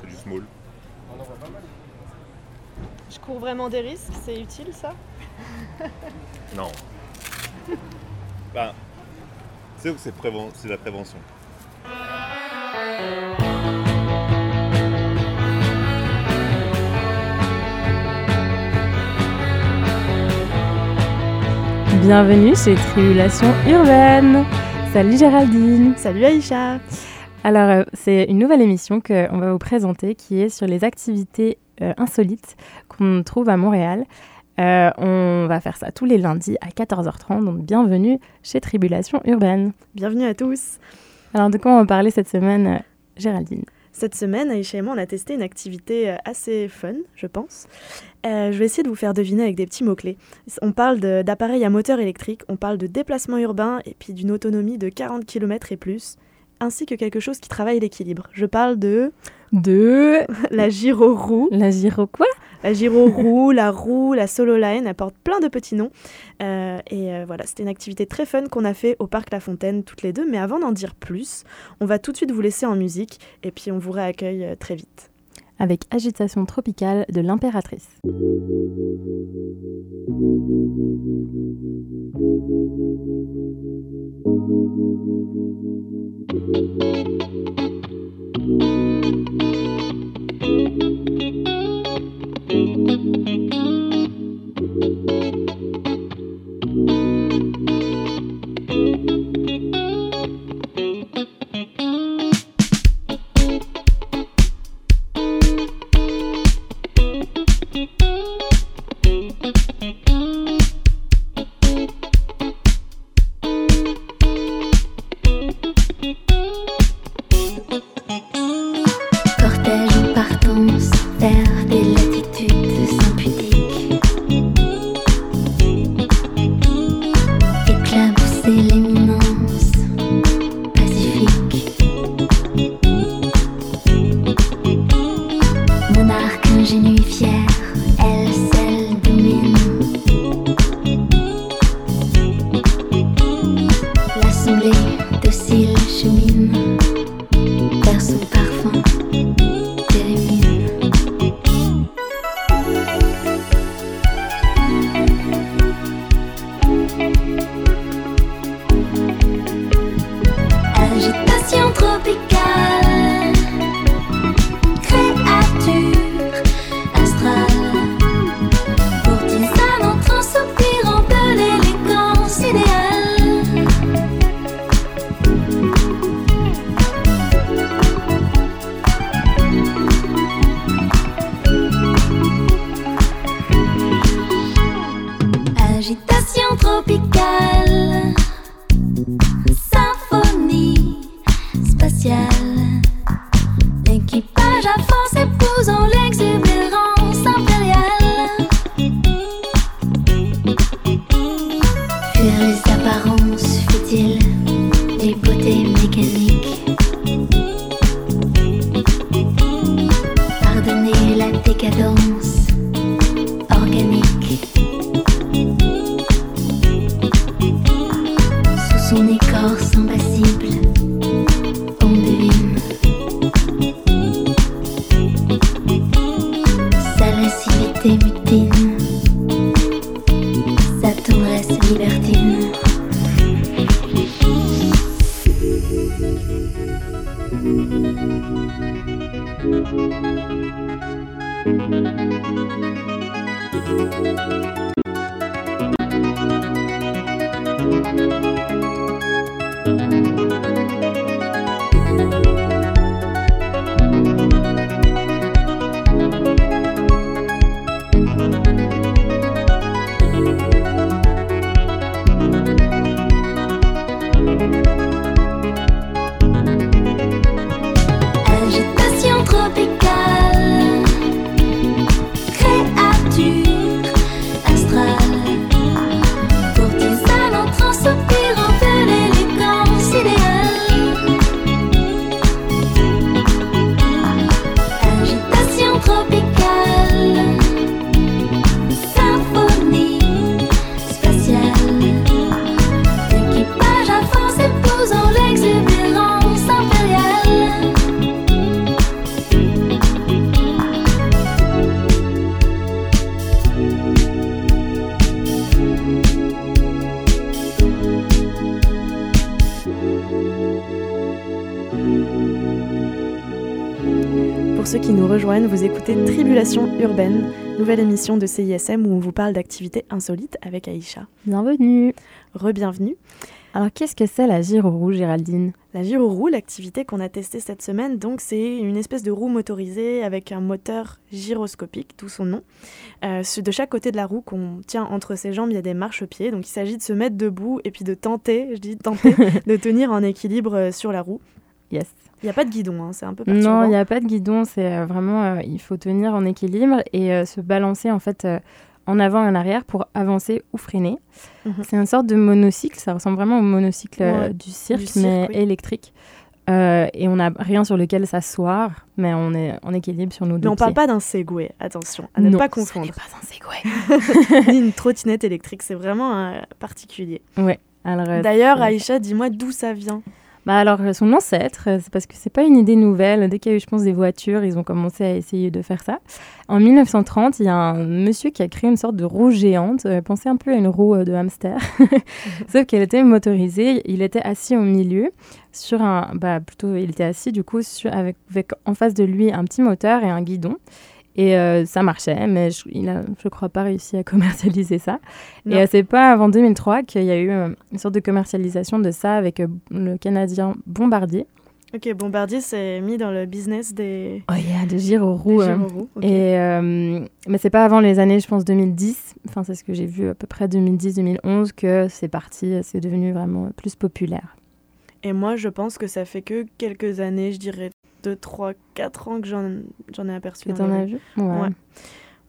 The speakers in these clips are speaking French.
C'est du small. Je cours vraiment des risques, c'est utile ça Non. bah, c'est préven- c'est la prévention. Bienvenue chez Tribulation Urbaine. Salut Géraldine. Salut Aïcha Alors, euh, c'est une nouvelle émission qu'on va vous présenter qui est sur les activités euh, insolites qu'on trouve à Montréal. Euh, on va faire ça tous les lundis à 14h30, donc bienvenue chez Tribulation Urbaine. Bienvenue à tous Alors, de quoi on va parler cette semaine, Géraldine? Cette semaine, Aïcha et moi, on a testé une activité assez fun, je pense. Euh, je vais essayer de vous faire deviner avec des petits mots-clés. On parle d'appareils à moteur électrique, on parle de déplacement urbain et puis d'une autonomie de 40 km et plus, ainsi que quelque chose qui travaille l'équilibre. Je parle de De la gyro-roue. la gyro quoi? La gyro-roue, la roue, la solo line, elle porte plein de petits noms. Euh, et euh, voilà, c'était une activité très fun qu'on a fait au Parc La Fontaine toutes les deux. Mais avant d'en dire plus, on va tout de suite vous laisser en musique et puis on vous réaccueille euh, très vite. Avec Agitation tropicale de l'impératrice. thank you. 身边 rejoignent, vous écoutez Tribulation urbaine, nouvelle émission de CISM où on vous parle d'activités insolites avec Aïcha. Bienvenue. Re-bienvenue. Alors, qu'est-ce que c'est la gyroroue, Géraldine? La gyroroue, l'activité qu'on a testée cette semaine, donc c'est une espèce de roue motorisée avec un moteur gyroscopique, tout son nom. Euh, de chaque côté de la roue qu'on tient entre ses jambes, il y a des marchepieds. Donc il s'agit de se mettre debout et puis de tenter, je dis tenter, de tenir en équilibre euh, sur la roue. Yes. Il n'y a pas de guidon, hein, c'est un peu perturbant. Non, il n'y a pas de guidon, c'est vraiment, euh, il faut tenir en équilibre et euh, se balancer en fait euh, en avant et en arrière pour avancer ou freiner. Mhm. C'est une sorte de monocycle, ça ressemble vraiment au monocycle Ouais, du cirque, cirque, mais oui. électrique. Et on n'a rien sur lequel s'asseoir, mais on est en équilibre sur nos deux Mais on parle pieds. pas d'un Segway, attention, à ne Non, pas ce confondre. n'est pas un Segway. Ni une trottinette électrique, c'est vraiment particulier. ouais. D'ailleurs, Aïcha, dis-moi d'où ça vient. Bah alors, euh, son ancêtre, euh, c'est parce que c'est pas une idée nouvelle. Dès qu'il y a eu, je pense, des voitures, ils ont commencé à essayer de faire ça. En 1930, il y a un monsieur qui a créé une sorte de roue géante. euh, pensez un peu à une roue de hamster. Sauf qu'elle était motorisée. Il était assis au milieu sur un... Bah plutôt, il était assis du coup avec en face de lui un petit moteur et un guidon. Et euh, ça marchait, mais je, il a, je crois, pas réussi à commercialiser ça. Non. Et euh, c'est pas avant 2003 qu'il y a eu euh, une sorte de commercialisation de ça avec le Canadien Bombardier. Ok, Bombardier s'est mis dans le business des, Oh, il y a des gyroroues. des euh, gyroroues, ok. Et, euh, mais c'est pas avant les années, je pense, 2010, enfin c'est ce que j'ai vu à peu près 2010-2011, que c'est parti, c'est devenu vraiment plus populaire. Et moi, je pense que ça fait que quelques années, je dirais 2, 3, 4 ans que j'en j'en ai aperçu. Que t'en as vu? Ouais. Ouais.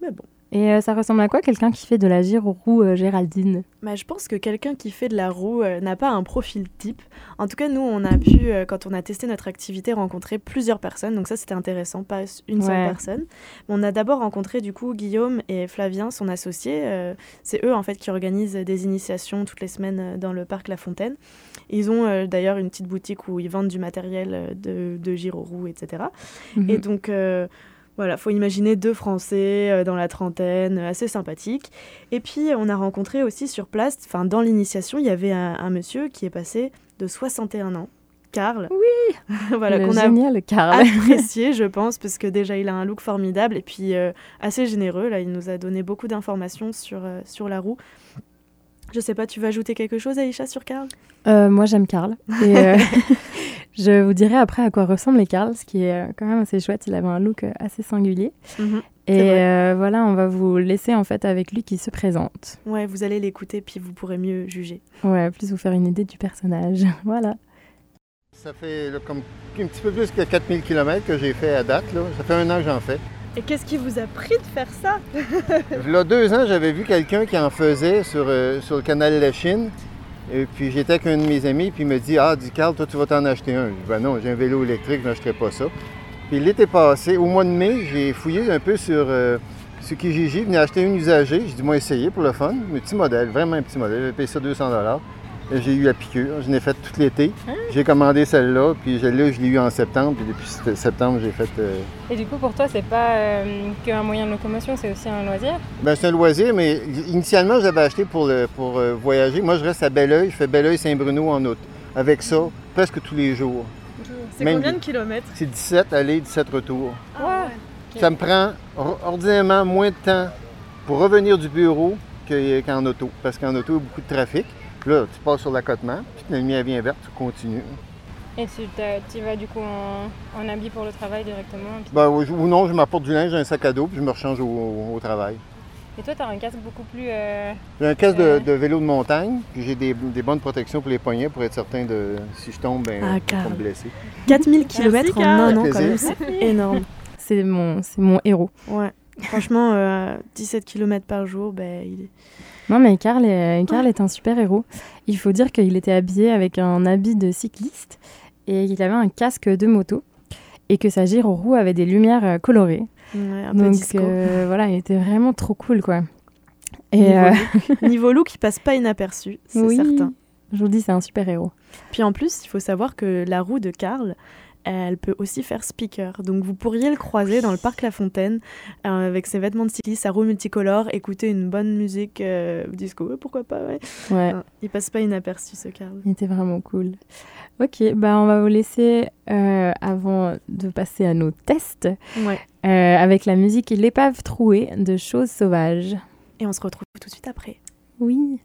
Mais bon. Et euh, ça ressemble à quoi quelqu'un qui fait de la gyroroue euh, Géraldine? Bah, je pense que quelqu'un qui fait de la roue euh, n'a pas un profil type. En tout cas, nous, on a pu, euh, quand on a testé notre activité, rencontrer plusieurs personnes. Donc ça, c'était intéressant, pas une seule personne. On a d'abord rencontré, du coup, Guillaume et Flavien, son associé. C'est eux, en fait, qui organisent des initiations toutes les semaines dans le parc La Fontaine. Ils ont d'ailleurs une petite boutique où ils vendent du matériel de, de gyroroue, etc. Et Mhm. donc, euh, voilà, faut imaginer deux Français euh, dans la trentaine, euh, assez sympathiques. Et puis, on a rencontré aussi sur place, enfin, dans l'initiation, il y avait un, un monsieur qui est passé de 61 ans, Karl. Oui Voilà, qu'on a génial Karl. apprécié, je pense, parce que déjà, il a un look formidable et puis euh, assez généreux. Là, il nous a donné beaucoup d'informations sur, euh, sur la roue. Je sais pas, tu veux ajouter quelque chose, Aïcha, sur Karl? Euh, moi, j'aime Karl. Et euh, je vous dirai après à quoi ressemble Karl, ce qui est euh, quand même assez chouette. Il avait un look assez singulier. Mhm. Et euh, voilà, on va vous laisser en fait avec lui qui se présente. Ouais, vous allez l'écouter, puis vous pourrez mieux juger. Ouais, plus vous faire une idée du personnage. voilà. Ça fait là, comme un petit peu plus que 4000 km que j'ai fait à date. Là. Ça fait un an que j'en fais. Et qu'est-ce qui vous a pris de faire ça? Là, deux ans, j'avais vu quelqu'un qui en faisait sur, euh, sur le canal de la Chine. Et puis j'étais avec un de mes amis, puis il me dit Ah, dis Carl, toi, tu vas t'en acheter un. Je dis Ben non, j'ai un vélo électrique, je n'achèterai pas ça. Puis l'été passé, au mois de mai, j'ai fouillé un peu sur, euh, sur Kijiji, je venais acheter une usagée. J'ai dit Moi, essayer pour le fun. Un petit modèle, vraiment un petit modèle. J'ai payé ça 200 Et J'ai eu la piqûre, je l'ai faite tout l'été. J'ai commandé celle-là, puis celle-là, je l'ai eu en septembre, puis depuis sept- septembre, j'ai fait. euh, Et du coup, pour toi, c'est pas euh, qu'un moyen de locomotion, c'est aussi un loisir? Ben, c'est un loisir, mais initialement, j'avais acheté pour, le- pour euh, voyager. Moi, je reste à Belleuil. Je fais Belleuil-Saint-Bruno en août. Avec ça, presque tous les jours. C'est combien de kilomètres? C'est 17 aller, 17 retour. Ah. Ça me prend or- ordinairement moins de temps pour revenir du bureau que- qu'en auto. Parce qu'en auto, il y a beaucoup de trafic. Puis Là, tu passes sur l'accotement, puis la lumière vient verte, tu continues. Et tu, t'as- tu vas du coup en, en habit pour le travail directement puis- Ben, ou ou non, je m'apporte du linge, j'ai un sac à dos, puis je me rechange au, au travail. Et toi, tu as un casque beaucoup plus. euh, J'ai un casque de, Euh. de vélo de montagne, puis j'ai des, des bonnes protections pour les poignets pour être certain de si je tombe, ben, Ah, je vais Karl. pas me blesser. 4000 km en Karl. un an, quand même, c'est énorme. C'est mon, c'est mon héros. Ouais. Franchement, euh, 17 km par jour, ben, il est... Non, mais Karl est, Karl est un super héros. Il faut dire qu'il était habillé avec un habit de cycliste et qu'il avait un casque de moto et que sa gyroroue avait des lumières euh, colorées. ouais, un peu Donc euh, voilà, il était vraiment trop cool, quoi. Et Niveau, euh, look. Niveau look, il passe pas inaperçu, c'est oui, certain. je vous dis, c'est un super héros. Puis en plus, il faut savoir que la roue de Karl, elle peut aussi faire speaker. Donc vous pourriez le croiser dans le parc La Fontaine euh, avec ses vêtements de cycliste, sa roue multicolore, écouter une bonne musique euh, disco, ouais, pourquoi pas, ouais. Ouais. Non, il passe pas inaperçu ce Karl. Il était vraiment cool. Ok, bah on va vous laisser euh, avant de passer à nos tests Ouais. avec la musique L'épave trouée de Choses sauvages. Et on se retrouve tout de suite après. Oui.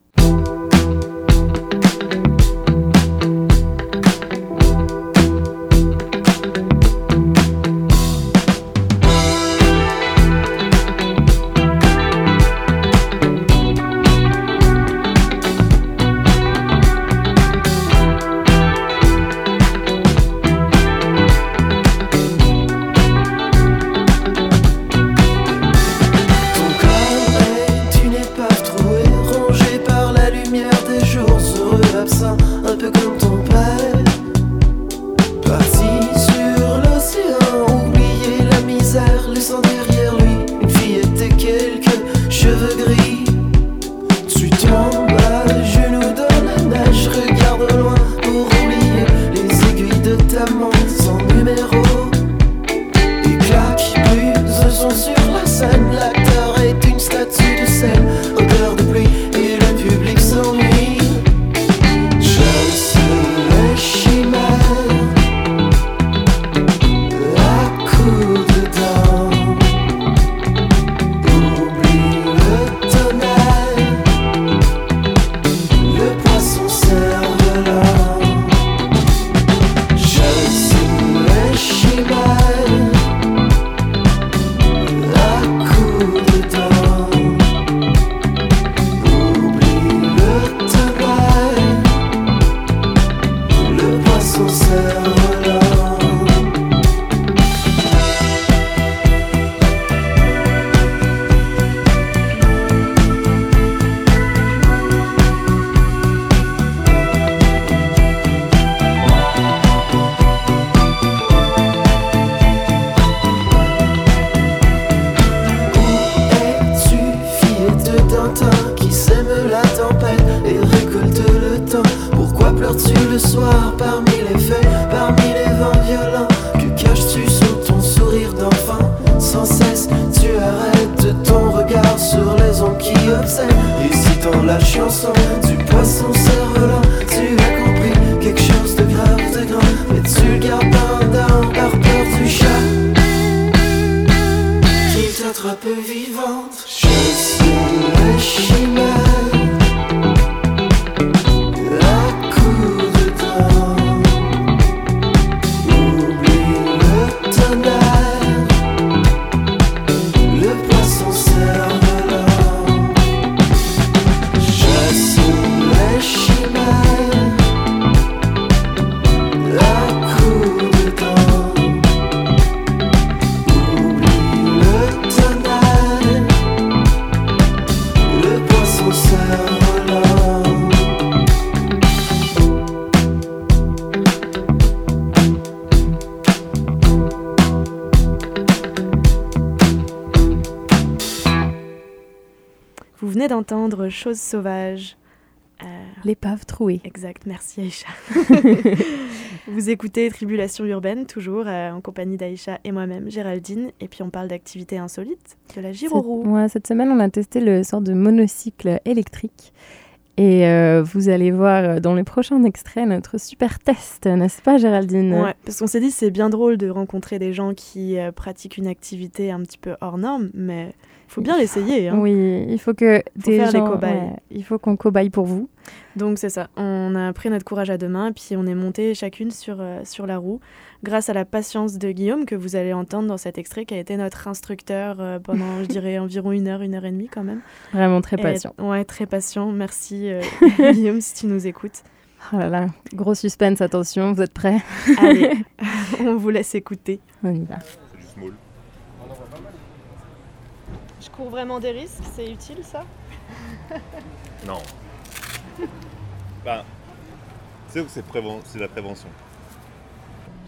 Le soir parmi les feuilles, parmi les vents violents. Que caches-tu sous ton sourire d'enfant. Sans cesse tu arrêtes ton regard sur les ondes qui obsèdent Et si dans la chanson du poisson cerf-volant Tu as compris quelque chose de grave, de grand. Mais tu le gardes pendant par peur du chat. Qui t'attrape vivante. Je suis la chimère. Vous venez d'entendre Chose sauvage. Euh, L'épave trouée. Exact, merci Aïcha. Vous écoutez Tribulation urbaine, toujours euh, en compagnie d'Aïcha et moi-même, Géraldine. Et puis on parle d'activités insolites, de la gyroroue. Cette, ouais, cette semaine, on a testé le sort de monocycle électrique. Et euh, vous allez voir dans les prochains extraits notre super test, n'est-ce pas Géraldine? Ouais, parce qu'on s'est dit c'est bien drôle de rencontrer des gens qui euh, pratiquent une activité un petit peu hors norme, mais faut bien l'essayer. hein. Oui, il faut que des faire gens, cobayes. ouais, il faut qu'on cobaye pour vous. Donc c'est ça, on a pris notre courage à deux mains, puis on est monté chacune sur, euh, sur la roue, grâce à la patience de Guillaume que vous allez entendre dans cet extrait, qui a été notre instructeur euh, pendant, je dirais, environ une heure, une heure et demie quand même. Vraiment très Et- patient. ouais, très patient. Merci euh, Guillaume si tu nous écoutes. Oh là là, gros suspense, attention, vous êtes prêts? Allez, on vous laisse écouter. On y va. Vraiment des risques, c'est utile ça? Non. Ben, c'est c'est préven- c'est la prévention.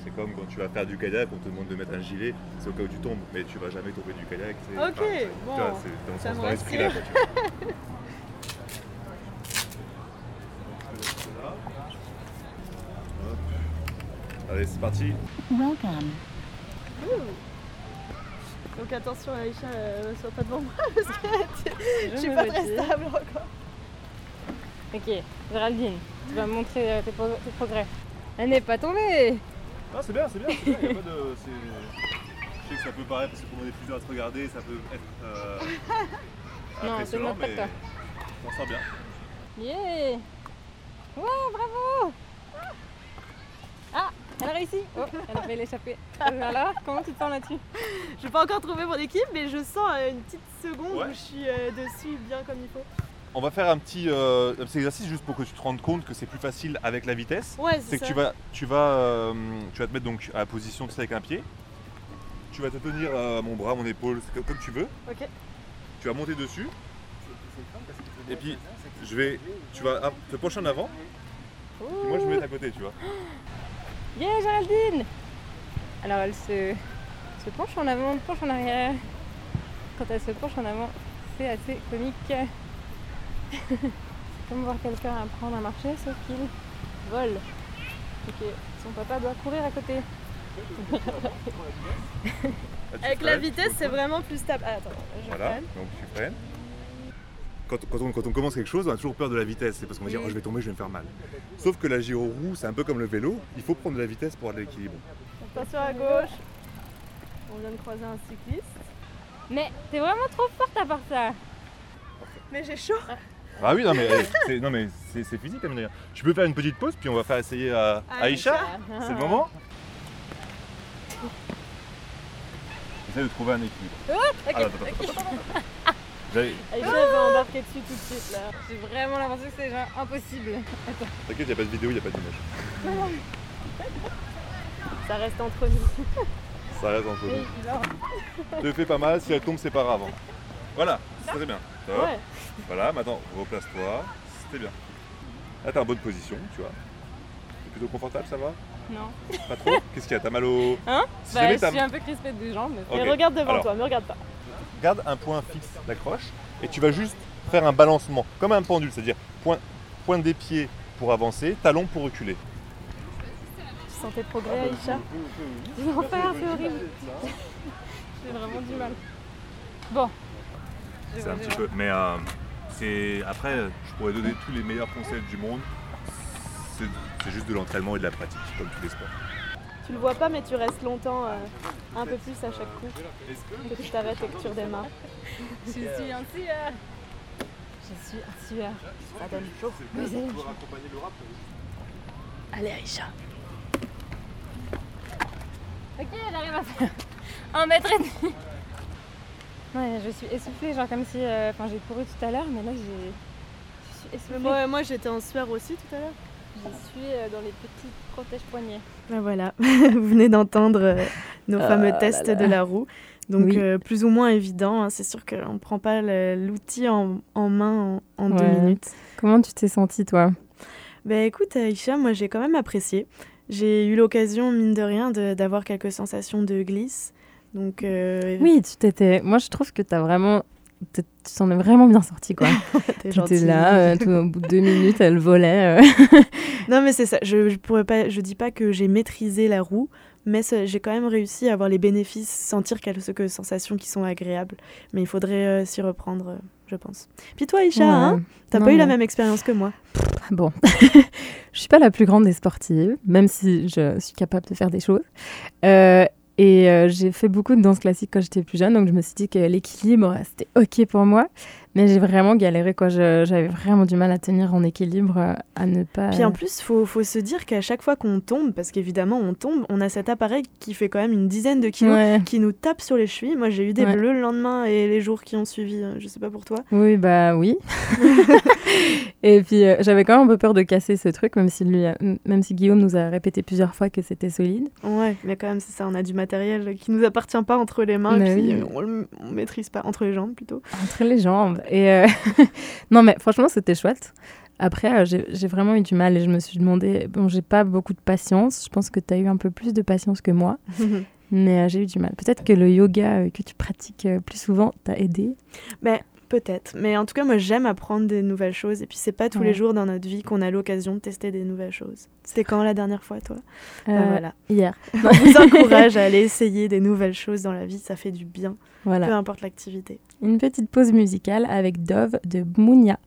C'est comme quand tu vas faire du kayak, on te demande de mettre un gilet, c'est au cas où tu tombes, mais tu vas jamais tomber du kayak. c'est- Ok, enfin, c'est- bon, tu vois, c'est dans, ce ça me là. rassure. quoi, tu vois. Hop. Allez, c'est parti. Welcome. Donc attention Aïcha, ne sois pas devant moi parce que je suis pas très stable encore. Ok, Géraldine, tu vas me montrer euh, tes, progrès. Elle n'est pas tombée Non, c'est bien, c'est bien, c'est bien. y a pas de. Je sais que ça peut paraître, parce que pour on est plusieurs à se regarder, ça peut être. Euh, Non, c'est notre mais facteur. on s'en sort bien. Yeah Ouais, bravo Ah, elle a réussi Oh, elle a fait l'échapper. Alors, comment tu te sens là-dessus? Je n'ai pas encore trouvé mon équipe, mais je sens euh, une petite seconde Ouais. où je suis euh, dessus bien comme il faut. On va faire un petit, euh, un petit exercice juste pour que tu te rendes compte que c'est plus facile avec la vitesse. Ouais, C'est c'est que ça. tu vas, tu, vas, euh, tu vas te mettre donc à la position tu sais, avec un pied. Tu vas te tenir euh, mon bras, mon épaule, comme, comme tu veux. Ok. Tu vas monter dessus. Et puis, je vais, tu vas te pencher en avant. Et moi, je me mets à côté, tu vois. Yeah, Géraldine Alors, elle se, se penche en avant, penche en arrière. Quand elle se penche en avant, c'est assez comique. c'est comme voir quelqu'un apprendre à marcher, sauf qu'il vole. Ok, son papa doit courir à côté. Avec la vitesse, c'est vraiment plus stable. Ah, attends, je Voilà, donc tu freines. Quand, quand on, quand on commence quelque chose, on a toujours peur de la vitesse. C'est parce qu'on va dire Oui. oh, je vais tomber, je vais me faire mal. Sauf que la gyro-roue, c'est un peu comme le vélo. Il faut prendre de la vitesse pour avoir de l'équilibre. Attention à gauche. On vient de croiser un cycliste. Mais t'es vraiment trop forte à part ça Mais j'ai chaud. Ah oui, non mais, eh, c'est, non, mais c'est, c'est physique. Tu peux faire une petite pause, puis on va faire essayer à Aïcha. C'est le moment J'essaie de trouver un équilibre. Ah, attends, attends, attends, attends. J'avais- Aïcha va embarquer dessus tout de suite là. J'ai vraiment l'impression que c'est genre impossible. T'inquiète, il n'y a pas de vidéo, il n'y a pas d'image. Ça reste entre nous. Ça reste entre nous. Ne fais pas mal, si elle tombe, c'est pas grave. Voilà, c'est très bien. Top. Ouais. Voilà, maintenant, replace-toi. C'était bien. Là, t'es en bonne position, tu vois. T'es plutôt confortable, ça va Non. Pas trop Qu'est-ce qu'il y a? T'as mal au. Hein? Si Bah, je suis un peu crispée des jambes. Mais... Mais regarde devant Alors. toi, me regarde pas. Garde un point fixe d'accroche et tu vas juste faire un balancement, comme un pendule, c'est-à-dire point, pointe des pieds pour avancer, talon pour reculer. Tu sens tes progrès, Aïcha C'est l'enfer, c'est horrible. J'ai vraiment du mal. Bon. C'est un petit peu. Mais euh, c'est après, je pourrais donner tous les meilleurs conseils du monde. C'est c'est juste de l'entraînement et de la pratique, comme tous les sports. Tu le vois pas, mais tu restes longtemps, euh, un peu plus à chaque coup. Que tu t'arrêtes et que tu redémarres. Je suis un sueur. Je suis un sueur. Ça donne chaud. Chaud. Allez, Aïcha. Ok, j'arrive à faire un mètre et demi. Ouais, je suis essoufflée, genre comme si. euh, Enfin, j'ai couru tout à l'heure, mais là, j'ai. Je suis essoufflée. Moi, moi j'étais en sueur aussi tout à l'heure. Je suis euh, dans les petits protèges poignets. Ben voilà, vous venez d'entendre euh, nos Oh fameux tests là. de la roue. Donc Oui. euh, plus ou moins évident, hein. c'est sûr qu'on ne prend pas l'outil en, en main en, en deux minutes. Comment tu t'es sentie, toi? Ben écoute Aïcha, moi j'ai quand même apprécié. J'ai eu l'occasion, mine de rien, d'avoir quelques sensations de glisse. Donc euh, Oui, tu t'étais. Moi, je trouve que t'as vraiment. Tu t'en es vraiment bien sortie, quoi. t'es Tu gentille. étais là, euh, tout, au bout de deux minutes, elle volait. euh. Non mais c'est ça, je, je pourrais pas, je dis pas que j'ai maîtrisé la roue, mais j'ai quand même réussi à avoir les bénéfices, sentir quelques sensations qui sont agréables. Mais il faudrait euh, s'y reprendre, je pense. Puis toi hein, Ouais. t'as Non, pas eu la même expérience que moi? Bon, je suis pas la plus grande des sportives, même si je suis capable de faire des choses. Et euh, j'ai fait beaucoup de danse classique quand j'étais plus jeune, donc je me suis dit que l'équilibre, c'était OK pour moi. Mais j'ai vraiment galéré, quoi. J'avais vraiment du mal à tenir en équilibre, euh, à ne pas... Puis en plus, faut, faut se dire qu'à chaque fois qu'on tombe, parce qu'évidemment on tombe, on a cet appareil qui fait quand même une dizaine de kilos, Ouais. qui nous tape sur les chevilles. Moi j'ai eu des Ouais. bleus le lendemain et les jours qui ont suivi, euh, je sais pas pour toi. Oui, bah oui. et puis euh, j'avais quand même un peu peur de casser ce truc, même si, lui, a- même si Guillaume nous a répété plusieurs fois que c'était solide. Ouais, mais quand même c'est ça, on a du matériel qui nous appartient pas entre les mains, Mais et puis oui. on le on maîtrise pas, entre les jambes plutôt. Entre les jambes. Et euh, non, mais franchement, c'était chouette. Après, euh, j'ai vraiment eu du mal et je me suis demandé, bon, j'ai pas beaucoup de patience. Je pense que tu as eu un peu plus de patience que moi, mais euh, j'ai eu du mal. Peut-être que le yoga que tu pratiques plus souvent t'a aidé. Peut-être, mais en tout cas, moi j'aime apprendre des nouvelles choses. Et puis, c'est pas tous Ouais. les jours dans notre vie qu'on a l'occasion de tester des nouvelles choses. C'était quand la dernière fois, toi? Ben Euh, Voilà. Hier. On vous encourage à aller essayer des nouvelles choses dans la vie, ça fait du bien, Voilà. peu importe l'activité. Une petite pause musicale avec Dove de Mounia.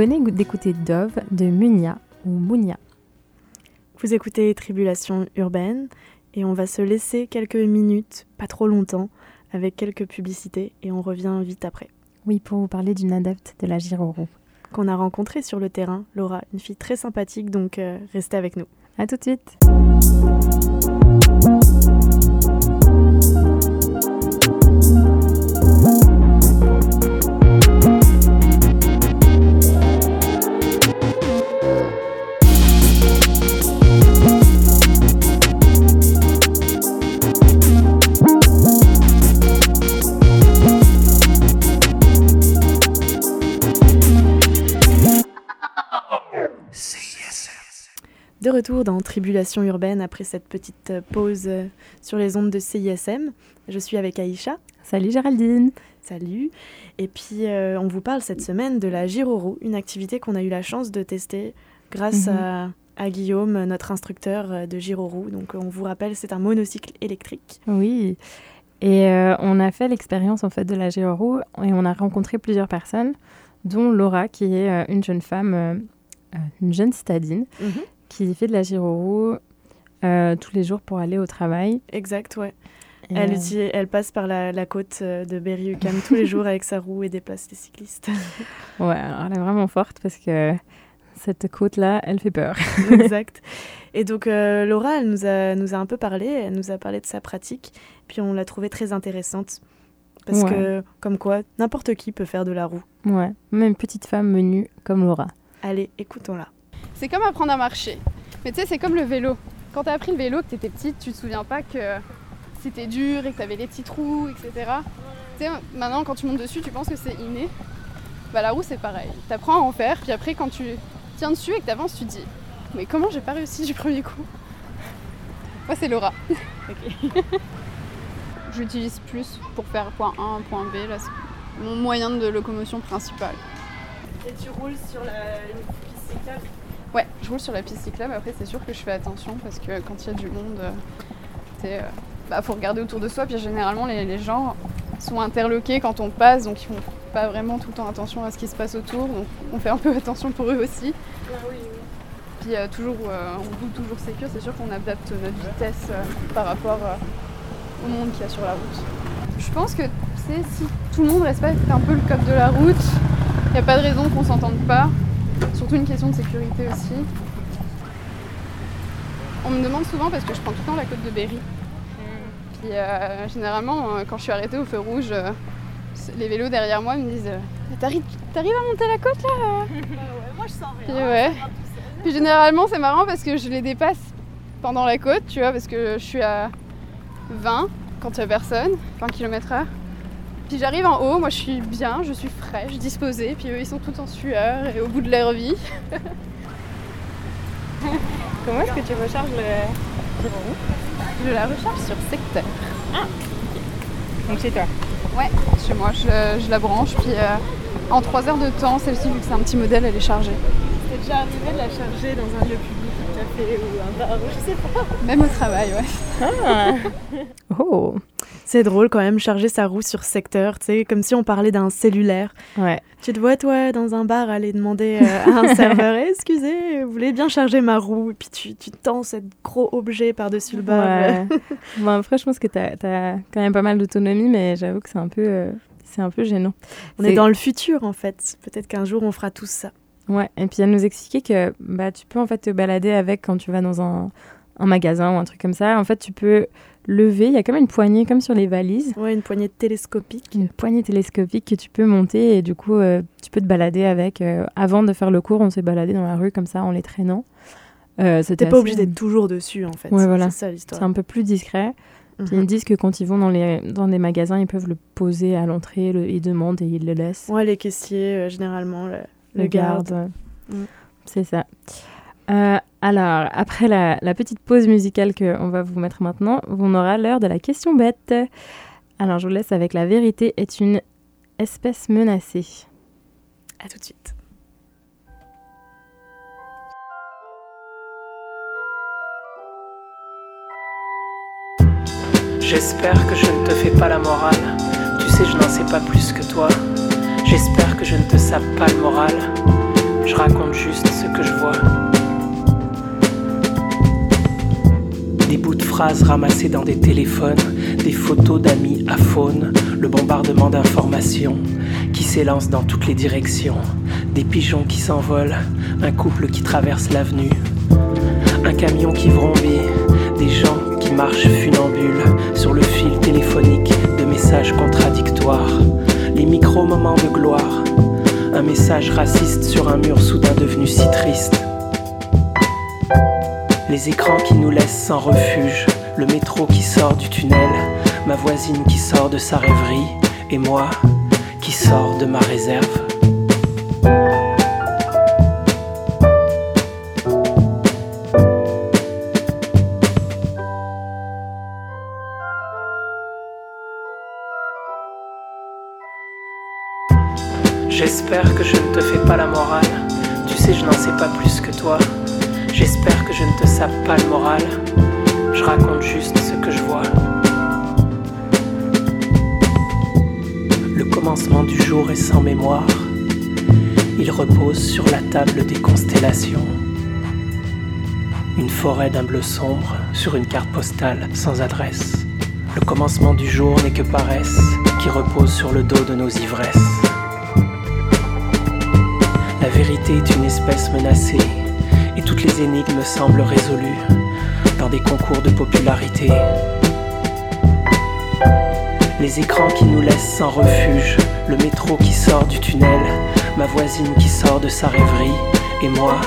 Venez d'écouter Dove de Munia ou Munia. Vous écoutez Tribulation urbaine et on va se laisser quelques minutes, pas trop longtemps, avec quelques publicités et on revient vite après. Oui, pour vous parler d'une adepte de la Giroro. Qu'on a rencontrée sur le terrain, Laura, une fille très sympathique, donc euh, restez avec nous. À tout de suite. De retour dans Tribulation urbaine après cette petite pause euh, sur les ondes de CISM. Je suis avec Aïcha. Salut Géraldine. Salut. Et puis euh, on vous parle cette semaine de la Giroro, une activité qu'on a eu la chance de tester grâce Mhm. à, à Guillaume, notre instructeur euh, de Giroro. Donc on vous rappelle, c'est un monocycle électrique. Oui. Et euh, on a fait l'expérience en fait de la Giroro et on a rencontré plusieurs personnes, dont Laura qui est euh, une jeune femme, euh, euh, une jeune citadine, qui fait de la Giroro euh, tous les jours pour aller au travail. Exact, ouais. Et, Elle, euh, utilise- elle passe par la, la côte euh, de Berry-UQAM tous les jours avec sa roue et déplace les cyclistes. ouais, alors elle est vraiment forte parce que cette côte-là, elle fait peur. exact. Et donc euh, Laura, elle nous a, nous a un peu parlé, elle nous a parlé de sa pratique, puis on l'a trouvée très intéressante. Parce Ouais. que, comme quoi, n'importe qui peut faire de la roue. Ouais, même petite femme menue comme Laura. Allez, écoutons-la. C'est comme apprendre à marcher. Mais tu sais, c'est comme le vélo. Quand t'as appris le vélo, que t'étais petite, tu te souviens pas que c'était dur et que t'avais les petits trous, etc. Tu sais, maintenant, quand tu montes dessus, tu penses que c'est inné. Bah, la roue, c'est pareil. T'apprends à en faire, puis après, quand tu tiens dessus et que t'avances, tu te dis Mais comment j'ai pas réussi du premier coup? Moi, c'est Laura. J'utilise plus pour faire point A, point B. Là, c'est mon moyen de locomotion principal. Et tu roules sur la piste cyclable Ouais, je roule sur la piste cyclable. Après, c'est sûr que je fais attention parce que quand il y a du monde, euh, t'sais, euh, bah, faut regarder autour de soi. Puis généralement, les, les gens sont interloqués quand on passe, donc ils font pas vraiment tout le temps attention à ce qui se passe autour. Donc on fait un peu attention pour eux aussi. Puis euh, toujours, euh, on roule toujours sécure. C'est sûr qu'on adapte notre vitesse euh, par rapport euh, au monde qu'il y a sur la route. Je pense que c'est si tout le monde respecte un peu le code de la route, il n'y a pas de raison qu'on s'entende pas. Surtout une question de sécurité aussi. On me demande souvent parce que je prends tout le temps la côte de Berry. Puis euh, généralement, euh, quand je suis arrêtée au feu rouge, euh, les vélos derrière moi me disent euh, T'arrives à monter la côte là Moi, je sens Puis ouais. Puis généralement, c'est marrant parce que je les dépasse pendant la côte, tu vois, parce que je suis à 20 quand il n'y a personne, 20 km/h. Puis j'arrive en haut, moi je suis bien, je suis fraîche, disposée, puis eux ils sont tout en sueur et au bout de leur vie. Comment est-ce que tu recharges le Je la recharge sur secteur. Donc chez toi. Ouais, chez moi, je, je la branche, puis euh, en 3 heures de temps, celle-ci, vu que c'est un petit modèle, elle est chargée. C'est déjà arrivé de la charger dans un lieu public, un café ou un bar, je sais pas. Même au travail, ouais. Oh C'est drôle quand même, charger sa roue sur secteur, tu sais, comme si on parlait d'un cellulaire. Ouais. Tu te vois, toi, dans un bar, aller demander euh, à un serveur Eh, Excusez, vous voulez bien charger ma roue? Et puis tu, tu tends ce gros objet par-dessus le bar. Ouais. bon, après, je pense que tu as, quand même pas mal d'autonomie, mais j'avoue que c'est un peu, euh, c'est un peu gênant. On C'est- est dans le futur, en fait. Peut-être qu'un jour, on fera tous ça. Ouais, et puis elle nous expliquait que bah, tu peux en fait te balader avec quand tu vas dans un, un magasin ou un truc comme ça. En fait, tu peux lever, il y a comme une poignée comme sur les valises, Ouais, une poignée télescopique. une poignée télescopique que tu peux monter et du coup euh, tu peux te balader avec. euh, avant de faire le cours, on s'est baladé dans la rue comme ça en les traînant. Euh, T'es pas assez- obligé d'être toujours dessus, en fait. Ouais, voilà. C'est ça C'est l'histoire. un peu plus discret. Puis ils Mhm. disent que quand ils vont dans, les, dans des magasins, ils peuvent le poser à l'entrée, le, ils demandent et ils le laissent. Ouais, les caissiers, euh, généralement, le, le le garde. garde. ouais. Mm. C'est ça. Euh, alors, après la, petite pause musicale qu'on va vous mettre maintenant, on aura l'heure de la question bête. Alors, je vous laisse avec la vérité est une espèce menacée. À tout de suite. J'espère que je ne te fais pas la morale. Tu sais, je n'en sais pas plus que toi. J'espère que je ne te sape pas le moral. Je raconte juste ce que je vois. Des bouts de phrases ramassés dans des téléphones, des photos d'amis à faune, le bombardement d'informations qui s'élance dans toutes les directions, des pigeons qui s'envolent, un couple qui traverse l'avenue, un camion qui vrombit, des gens qui marchent funambules sur le fil téléphonique de messages contradictoires, les micro-moments de gloire, un message raciste sur un mur soudain devenu si triste. Les écrans qui nous laissent sans refuge, le métro qui sort du tunnel, ma voisine qui sort de sa rêverie, et moi qui sors de ma réserve. J'espère que je ne te fais pas la morale. Tu sais, je n'en sais pas plus que toi. J'espère que je ne te sape pas le moral. Je raconte juste ce que je vois. Le commencement du jour est sans mémoire. Il repose sur la table des constellations. Une forêt d'un bleu sombre sur une carte postale sans adresse. Le commencement du jour n'est que paresse qui repose sur le dos de nos ivresses. La vérité est une espèce menacée et toutes les énigmes semblent résolues dans des concours de popularité. Les écrans qui nous laissent sans refuge, le métro qui sort du tunnel, ma voisine qui sort de sa rêverie et moi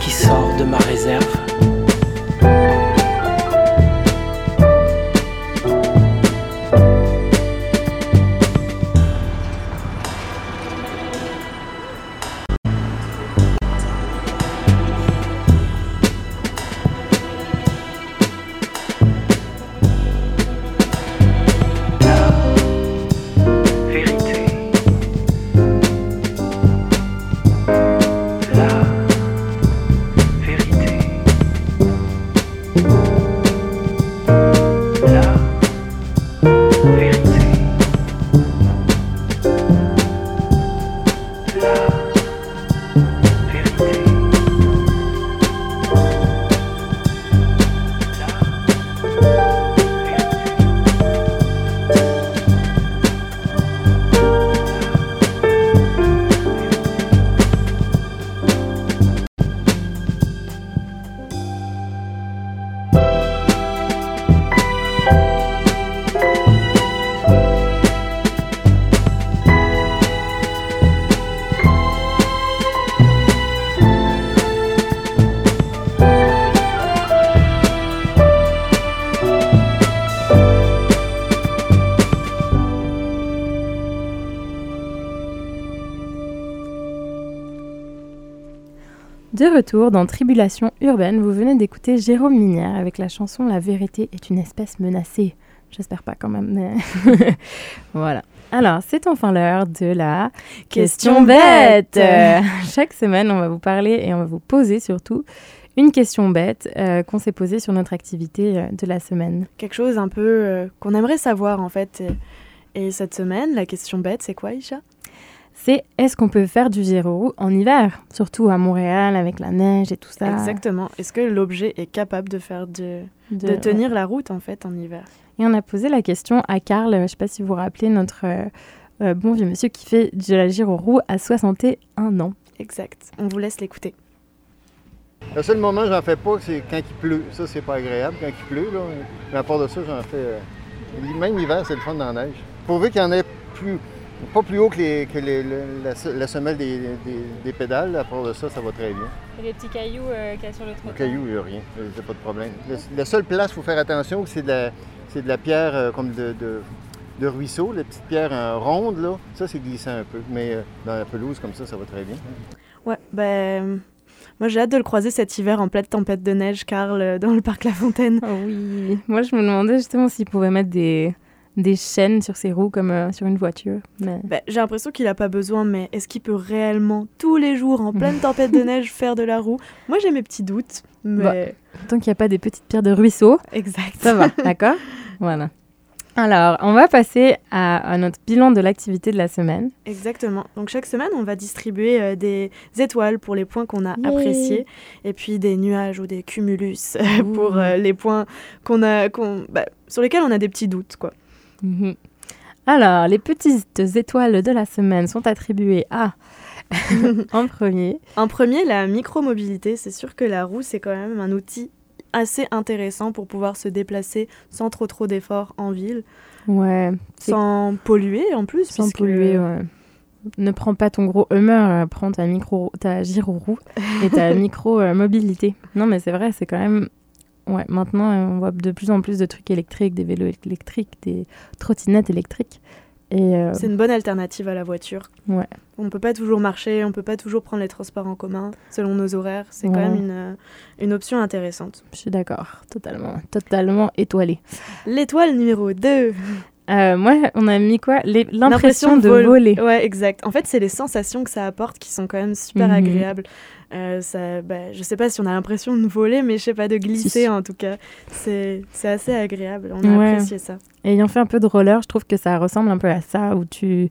qui sors de ma réserve. De retour dans Tribulation urbaine, vous venez d'écouter Jérôme Minière avec la chanson La vérité est une espèce menacée. J'espère pas quand même, mais voilà. Alors, c'est enfin l'heure de la question bête. Euh, chaque semaine, on va vous parler et on va vous poser surtout une question bête euh, qu'on s'est posée sur notre activité euh, de la semaine. Quelque chose un peu euh, qu'on aimerait savoir en fait. Et cette semaine, la question bête, c'est quoi, Isha? C'est est-ce qu'on peut faire du gyro en hiver, surtout à Montréal avec la neige et tout ça. Exactement. Est-ce que l'objet est capable de faire de, de, De- tenir la route en fait en hiver? Et on a posé la question à Karl, je ne sais pas si vous vous rappelez, notre euh, euh, bon vieux monsieur qui fait de la gyro à 61 ans. Exact. On vous laisse l'écouter. Le seul moment où j'en fais pas, c'est quand il pleut. Ça, c'est pas agréable quand il pleut. Là. Mais à part de ça, j'en fais. euh, Même l'hiver, c'est le fun dans la neige. Pourvu qu'il y en ait plus. Pas plus haut que, les- que les- la, se- la semelle des, des- des pédales. À part de ça, ça va très bien. les petits cailloux qu'il y a sur le Au caillou, il n'y a rien. Il pas de problème. Le- la seule place où il faut faire attention, c'est de la, c'est de la pierre euh, comme de, de, de ruisseau, la petite pierre en ronde. Là. Ça, c'est glissant un peu. Mais euh, dans la pelouse, comme ça, ça va très bien. Ouais, ben. Moi, j'ai hâte de le croiser cet hiver en pleine tempête de neige, Karl, euh, dans le parc La Fontaine. Oh oui, moi je me demandais justement s'il pouvait mettre des, des chaînes sur ses roues comme euh, sur une voiture. Mais... Ben, j'ai l'impression qu'il a pas besoin, mais est-ce qu'il peut réellement, tous les jours, en pleine tempête de neige, faire de la roue? Moi, j'ai mes petits doutes, mais... Bah. Tant qu'il n'y a pas des petites pierres de ruisseau, Exact. ça va, d'accord? Voilà. Alors, on va passer à, à notre bilan de l'activité de la semaine. Exactement. Donc chaque semaine, on va distribuer euh, des étoiles pour les points qu'on a Yay. appréciés et puis des nuages ou des cumulus pour euh, les points qu'on a, qu'on- bah, sur lesquels on a des petits doutes. Quoi. Mhm. Alors, les petites étoiles de la semaine sont attribuées à, en premier, En premier, la micromobilité. C'est sûr que la roue, c'est quand même un outil assez intéressant pour pouvoir se déplacer sans trop trop d'efforts en ville, ouais, sans polluer en plus. sans puisque- polluer, ouais. Ne prends pas ton gros Hummer, euh, prends ta micro, ta gyroroue et ta micro euh, mobilité. Non, mais c'est vrai, c'est quand même. Ouais, maintenant, on voit de plus en plus de trucs électriques, des vélos électriques, des trottinettes électriques. Euh, C'est une bonne alternative à la voiture. Ouais. On ne peut pas toujours marcher, on ne peut pas toujours prendre les transports en commun selon nos horaires. C'est quand même une, euh, une option intéressante. je suis d'accord, totalement, totalement étoilée. L'étoile numéro 2. Euh, moi, on a mis quoi? L'impression de, voler. Ouais, exact. En fait, c'est les sensations que ça apporte qui sont quand même super Mhm. agréables. Euh, ça, bah, je sais pas si on a l'impression de voler, mais je sais pas, de glisser Si. en tout cas. C'est c'est assez agréable. On a Ouais. apprécié ça. Ayant fait un peu de roller, je trouve que ça ressemble un peu à ça, où tu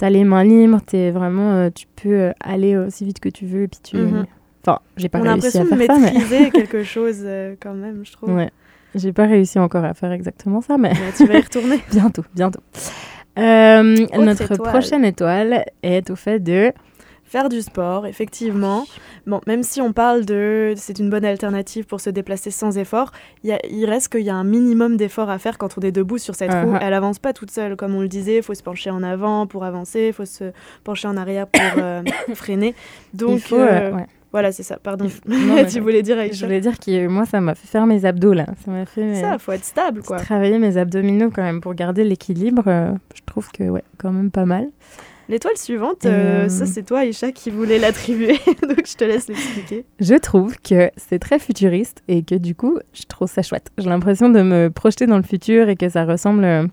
as les mains libres, es vraiment, euh, tu peux euh, aller aussi vite que tu veux, et puis tu... Mhm. Enfin, j'ai pas on a réussi à l'impression de faire ça, mais... maîtriser quelque chose euh, quand même, je trouve. Ouais. J'ai pas réussi encore à faire exactement ça, mais Mais tu vas y retourner. bientôt, bientôt. Notre étoile. prochaine étoile est au fait de... Faire du sport, effectivement. Bon, même si on parle de c'est une bonne alternative pour se déplacer sans effort, il y a- il reste qu'il y a un minimum d'effort à faire quand on est debout sur cette roue. Uh-huh. Elle avance pas toute seule, comme on le disait. Il faut se pencher en avant pour avancer, il faut se pencher en arrière pour euh, freiner. Donc il faut, euh, ouais. voilà, c'est ça. Pardon. Non, mais tu je- voulais dire Je Aïcha voulais dire que moi, ça m'a fait faire mes abdos, là. Ça m'a fait... mes- Ça, faut être stable, quoi. Travailler mes abdominaux quand même pour garder l'équilibre, euh, je trouve que ouais, quand même pas mal. L'étoile suivante, euh, Euh, ça c'est toi, Aïcha, qui voulait l'attribuer. Donc je te laisse l'expliquer. Je trouve que c'est très futuriste et que du coup, je trouve ça chouette. J'ai l'impression de me projeter dans le futur et que ça ressemble euh,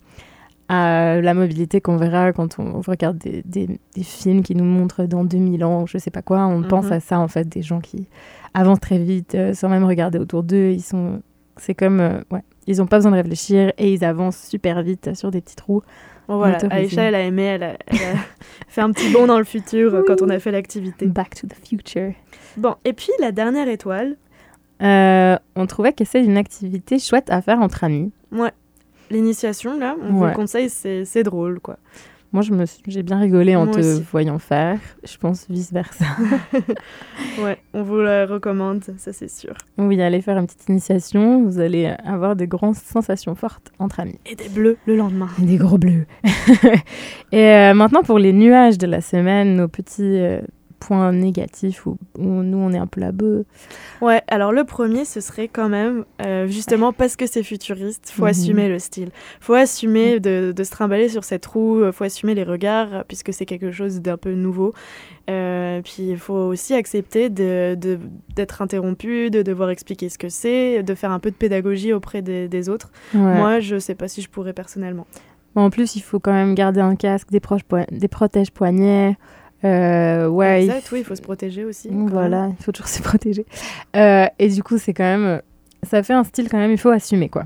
à la mobilité qu'on verra quand on regarde des, des- des films qui nous montrent dans 2000 ans, je sais pas quoi. On Mhm. pense à ça en fait, des gens qui avancent très vite euh, sans même regarder autour d'eux. Ils sont, c'est comme, euh, ouais, ils ont pas besoin de réfléchir et ils avancent super vite sur des petites roues. Bon voilà. Aïcha, elle a aimé, elle a, elle a fait un petit bond dans le futur euh, quand on a fait l'activité. Back to the future. Bon, et puis la dernière étoile, Euh, on trouvait que c'est une activité chouette à faire entre amis. l'initiation, là, on vous Ouais. le conseille, c'est drôle, quoi. Moi, je me j'ai bien rigolé en Moi te aussi. voyant faire. Je pense vice-versa. Ouais, on vous la recommande, ça c'est sûr. oui, allez faire une petite initiation. Vous allez avoir de grandes sensations fortes entre amis. Et des bleus le lendemain. Et des gros bleus. Et euh, maintenant, pour les nuages de la semaine, nos petits euh, points négatifs où, où nous, on est un peu là-bas. Ouais, alors le premier, ce serait quand même, euh, justement parce que c'est futuriste, faut Mhm. assumer le style. Faut assumer de, de se trimballer sur cette roue, euh, faut assumer les regards, euh, puisque c'est quelque chose d'un peu nouveau. Euh, puis il faut aussi accepter de- de- d'être interrompu, de devoir expliquer ce que c'est, de faire un peu de pédagogie auprès des, des autres. Ouais. Moi, je sais pas si je pourrais personnellement. Bon, en plus, il faut quand même garder un casque, des, proches des protèges poignets. Euh, ouais, il exact, oui, il faut se protéger aussi. Voilà, il faut toujours se protéger. Euh, et du coup, c'est quand même. Ça fait un style quand même, il faut assumer quoi.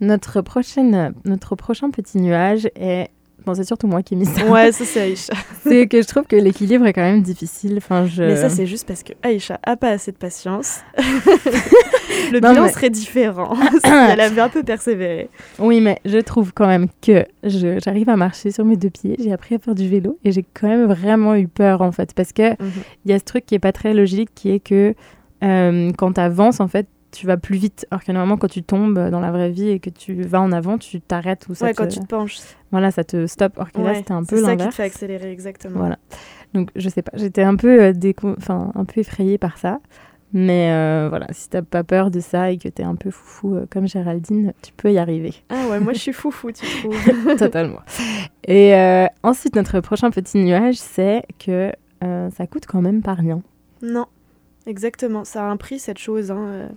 Notre, prochaine, notre prochain petit nuage est. C'est surtout moi qui ai mis ça. Ouais, ça c'est Aïcha. c'est que je trouve que l'équilibre est quand même difficile. Enfin, je... Mais ça, c'est juste parce que Aïcha a pas assez de patience. le Non, bilan mais- serait différent si elle avait un peu persévéré. Oui, mais je trouve quand même que je- j'arrive à marcher sur mes deux pieds. J'ai appris à faire du vélo et j'ai quand même vraiment eu peur en fait. Parce que Mhm. il y a ce truc qui est pas très logique qui est que euh, quand tu avances, en fait, tu vas plus vite. Alors que normalement, quand tu tombes dans la vraie vie et que tu vas en avant, tu t'arrêtes ou ça Ouais, te... quand tu te penches. Voilà, ça te stoppe. Alors que là, c'était un c'est peu ça qui te l'inverse. fait accélérer, exactement. Voilà. Donc, je sais pas, j'étais un peu, euh, enfin, un peu effrayée par ça. Mais euh, voilà, si t'as pas peur de ça et que t'es un peu foufou euh, comme Géraldine, tu peux y arriver. Ah ouais, moi je suis foufou, tu trouves. Totalement. Et ensuite, notre prochain petit nuage, c'est que ça coûte quand même pas rien. non, exactement. Ça a un prix cette chose. hein. Euh,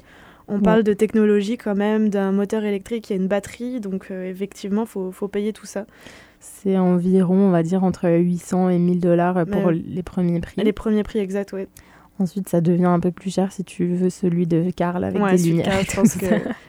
On Ouais. parle de technologie quand même, d'un moteur électrique, il a une batterie, donc euh, effectivement, faut, faut payer tout ça. C'est environ, on va dire, entre 800 et 1000 dollars pour les premiers prix. Les premiers prix exacts, ouais. Ensuite, ça devient un peu plus cher si tu veux celui de Karl avec Ouais, des lumières. Et je pense que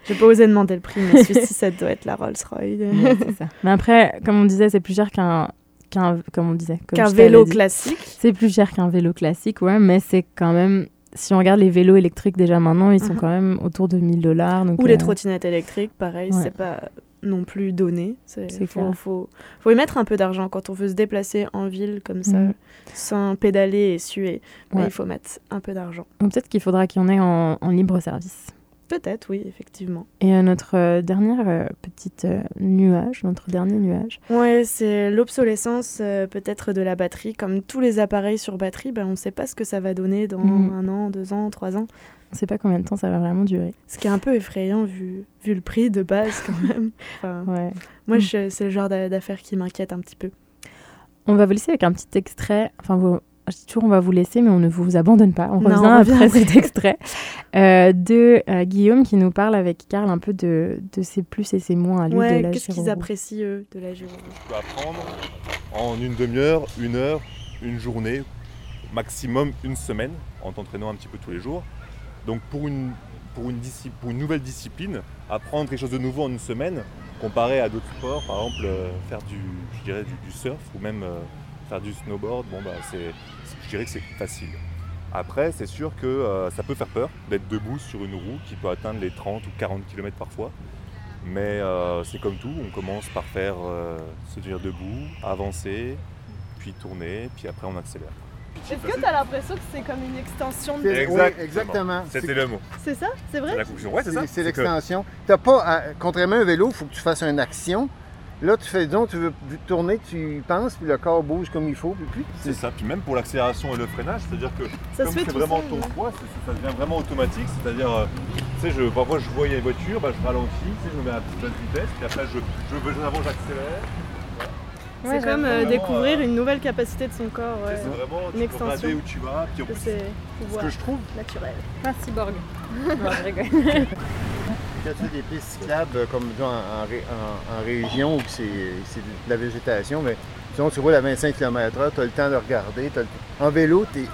j'ai pas osé demander le prix, mais celui-ci, ça doit être la Rolls-Royce. Ouais. Mais après, comme on disait, c'est plus cher qu'un qu'un comme on disait comme Qu'un vélo classique. C'est plus cher qu'un vélo classique, ouais, mais c'est quand même si on regarde les vélos électriques déjà maintenant, ils sont Mhm. quand même autour de 1000 dollars. Ou les trottinettes électriques, pareil, ouais. c'est pas non plus donné. C'est C'est faut, clair. faut, faut y mettre un peu d'argent quand on veut se déplacer en ville comme ça, Mhm. sans pédaler et suer. Ouais. il faut mettre un peu d'argent. Peut-être qu'il faudra qu'il y en ait en, en libre service. Peut-être, oui, effectivement. Et euh, notre euh, dernière euh, petite euh, nuage, notre dernier nuage, Ouais, c'est l'obsolescence peut-être de la batterie. Comme tous les appareils sur batterie, ben, on ne sait pas ce que ça va donner dans Mhm. un an, deux ans, trois ans. on ne sait pas combien de temps ça va vraiment durer. Ce qui est un peu effrayant vu, vu le prix de base quand même. Enfin, Ouais. moi, Mm. c'est le genre d'a- d'affaire qui m'inquiète un petit peu. On va vous laisser avec un petit extrait. Enfin, vous- je dis toujours on va vous laisser, mais on ne vous abandonne pas. On Non, revient on après cet extrait euh, de euh, Guillaume qui nous parle avec Karl un peu de, de ses plus et ses moins à lui de Ouais, la qu'est-ce qu'ils apprécient eux de la gyro Tu peux apprendre en une demi-heure, une heure, une journée, maximum une semaine, en t'entraînant un petit peu tous les jours. Donc pour une, pour une, disci- pour une nouvelle discipline, apprendre quelque chose de nouveau en une semaine, comparé à d'autres sports, par exemple euh, faire du, je dirais, du, du surf ou même euh, faire du snowboard, bon, bah, c'est, je dirais que c'est facile. Après, c'est sûr que euh, ça peut faire peur d'être debout sur une roue qui peut atteindre les 30 ou 40 km parfois. Mais euh, c'est comme tout, on commence par faire euh, se tenir debout, avancer, puis tourner, puis après on accélère. Est-ce que tu as l'impression que c'est comme une extension de... Exactement. oui, exactement. C'était le mot, C'est ça? C'est c'est vrai la conclusion. Ouais, c'est que- l'extension. T'as pas, à- contrairement à un vélo, il faut que tu fasses une action. Là, tu fais donc, tu veux tourner, tu penses, puis le corps bouge comme il faut, puis puis. C'est ça, puis même pour l'accélération et le freinage, c'est-à-dire que Ça comme c'est vraiment ton ouais. poids, ça devient vraiment automatique, c'est-à-dire, euh, tu sais, je, parfois je vois il y a une voiture, bah, je ralentis, tu sais, je me mets à petite vitesse, puis après je, je veux avant j'accélère. C'est comme euh, découvrir euh, une nouvelle capacité de son corps. Ouais. C'est vraiment, Une tu extension. regarder où tu vas, puis en Que plus, c'est ce pouvoir que je trouve, naturel. Merci Borg. non, je rigole. Quand tu fais des pistes cyclables euh, comme disons, en, en ré- en- en région où c'est c'est de la végétation, mais sinon tu roules à 25 km/h, tu as le temps de regarder. t'as le- En vélo, tu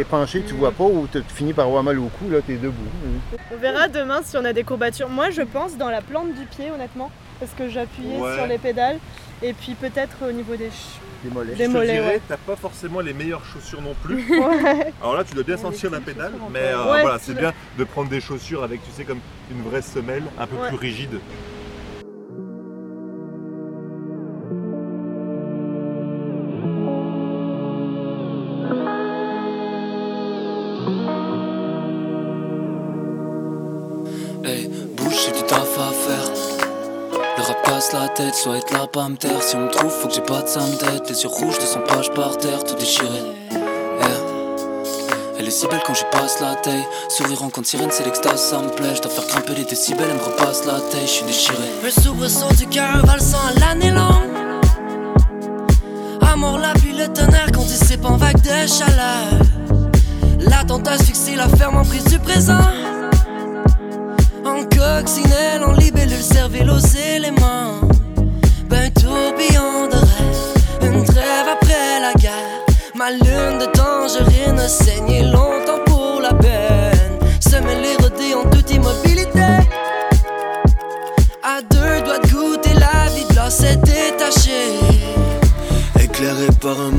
es, penché, tu vois pas, ou tu finis par avoir mal au cou, là, tu es debout. On verra demain si on a des courbatures. Moi, je pense dans la plante du pied, honnêtement, parce que j'appuyais Ouais. sur les pédales. Et puis peut-être au niveau des mollets. Des je te mollets, dirais, ouais. t'as pas forcément les meilleures chaussures non plus. Ouais. Alors là, tu dois bien Ouais, sentir la pédale, mais euh, Ouais, voilà, c'est bien de prendre des chaussures avec, tu sais, comme une vraie semelle, un peu Ouais. plus rigide. La tête, soit être là, pas me taire. Si on me trouve, faut que j'ai pas de sam tête. Les yeux rouges, 200 pages par terre, tout déchiré. Elle est si belle quand j'y passe la taille. Sourire en sirène, c'est l'extase, ça me plaît. Je faire grimper les décibels, elle me repasse la taille, je suis déchiré. Un soubresaut du cœur valsant l'année longue. Amour, la pluie, le tonnerre qu'on dissipe en vague de chaleur. L'attentat fixé, la ferme en prise du présent. En coccinelle, en libellule, cervelle aux éléments. Ben tourbillon de rêve, une trêve après la guerre. Ma lune de tangerine a saigné longtemps pour la peine. Semer les rodés en toute immobilité. À deux doigts de goûter la vie de l'or s'est détachée. Éclairé par un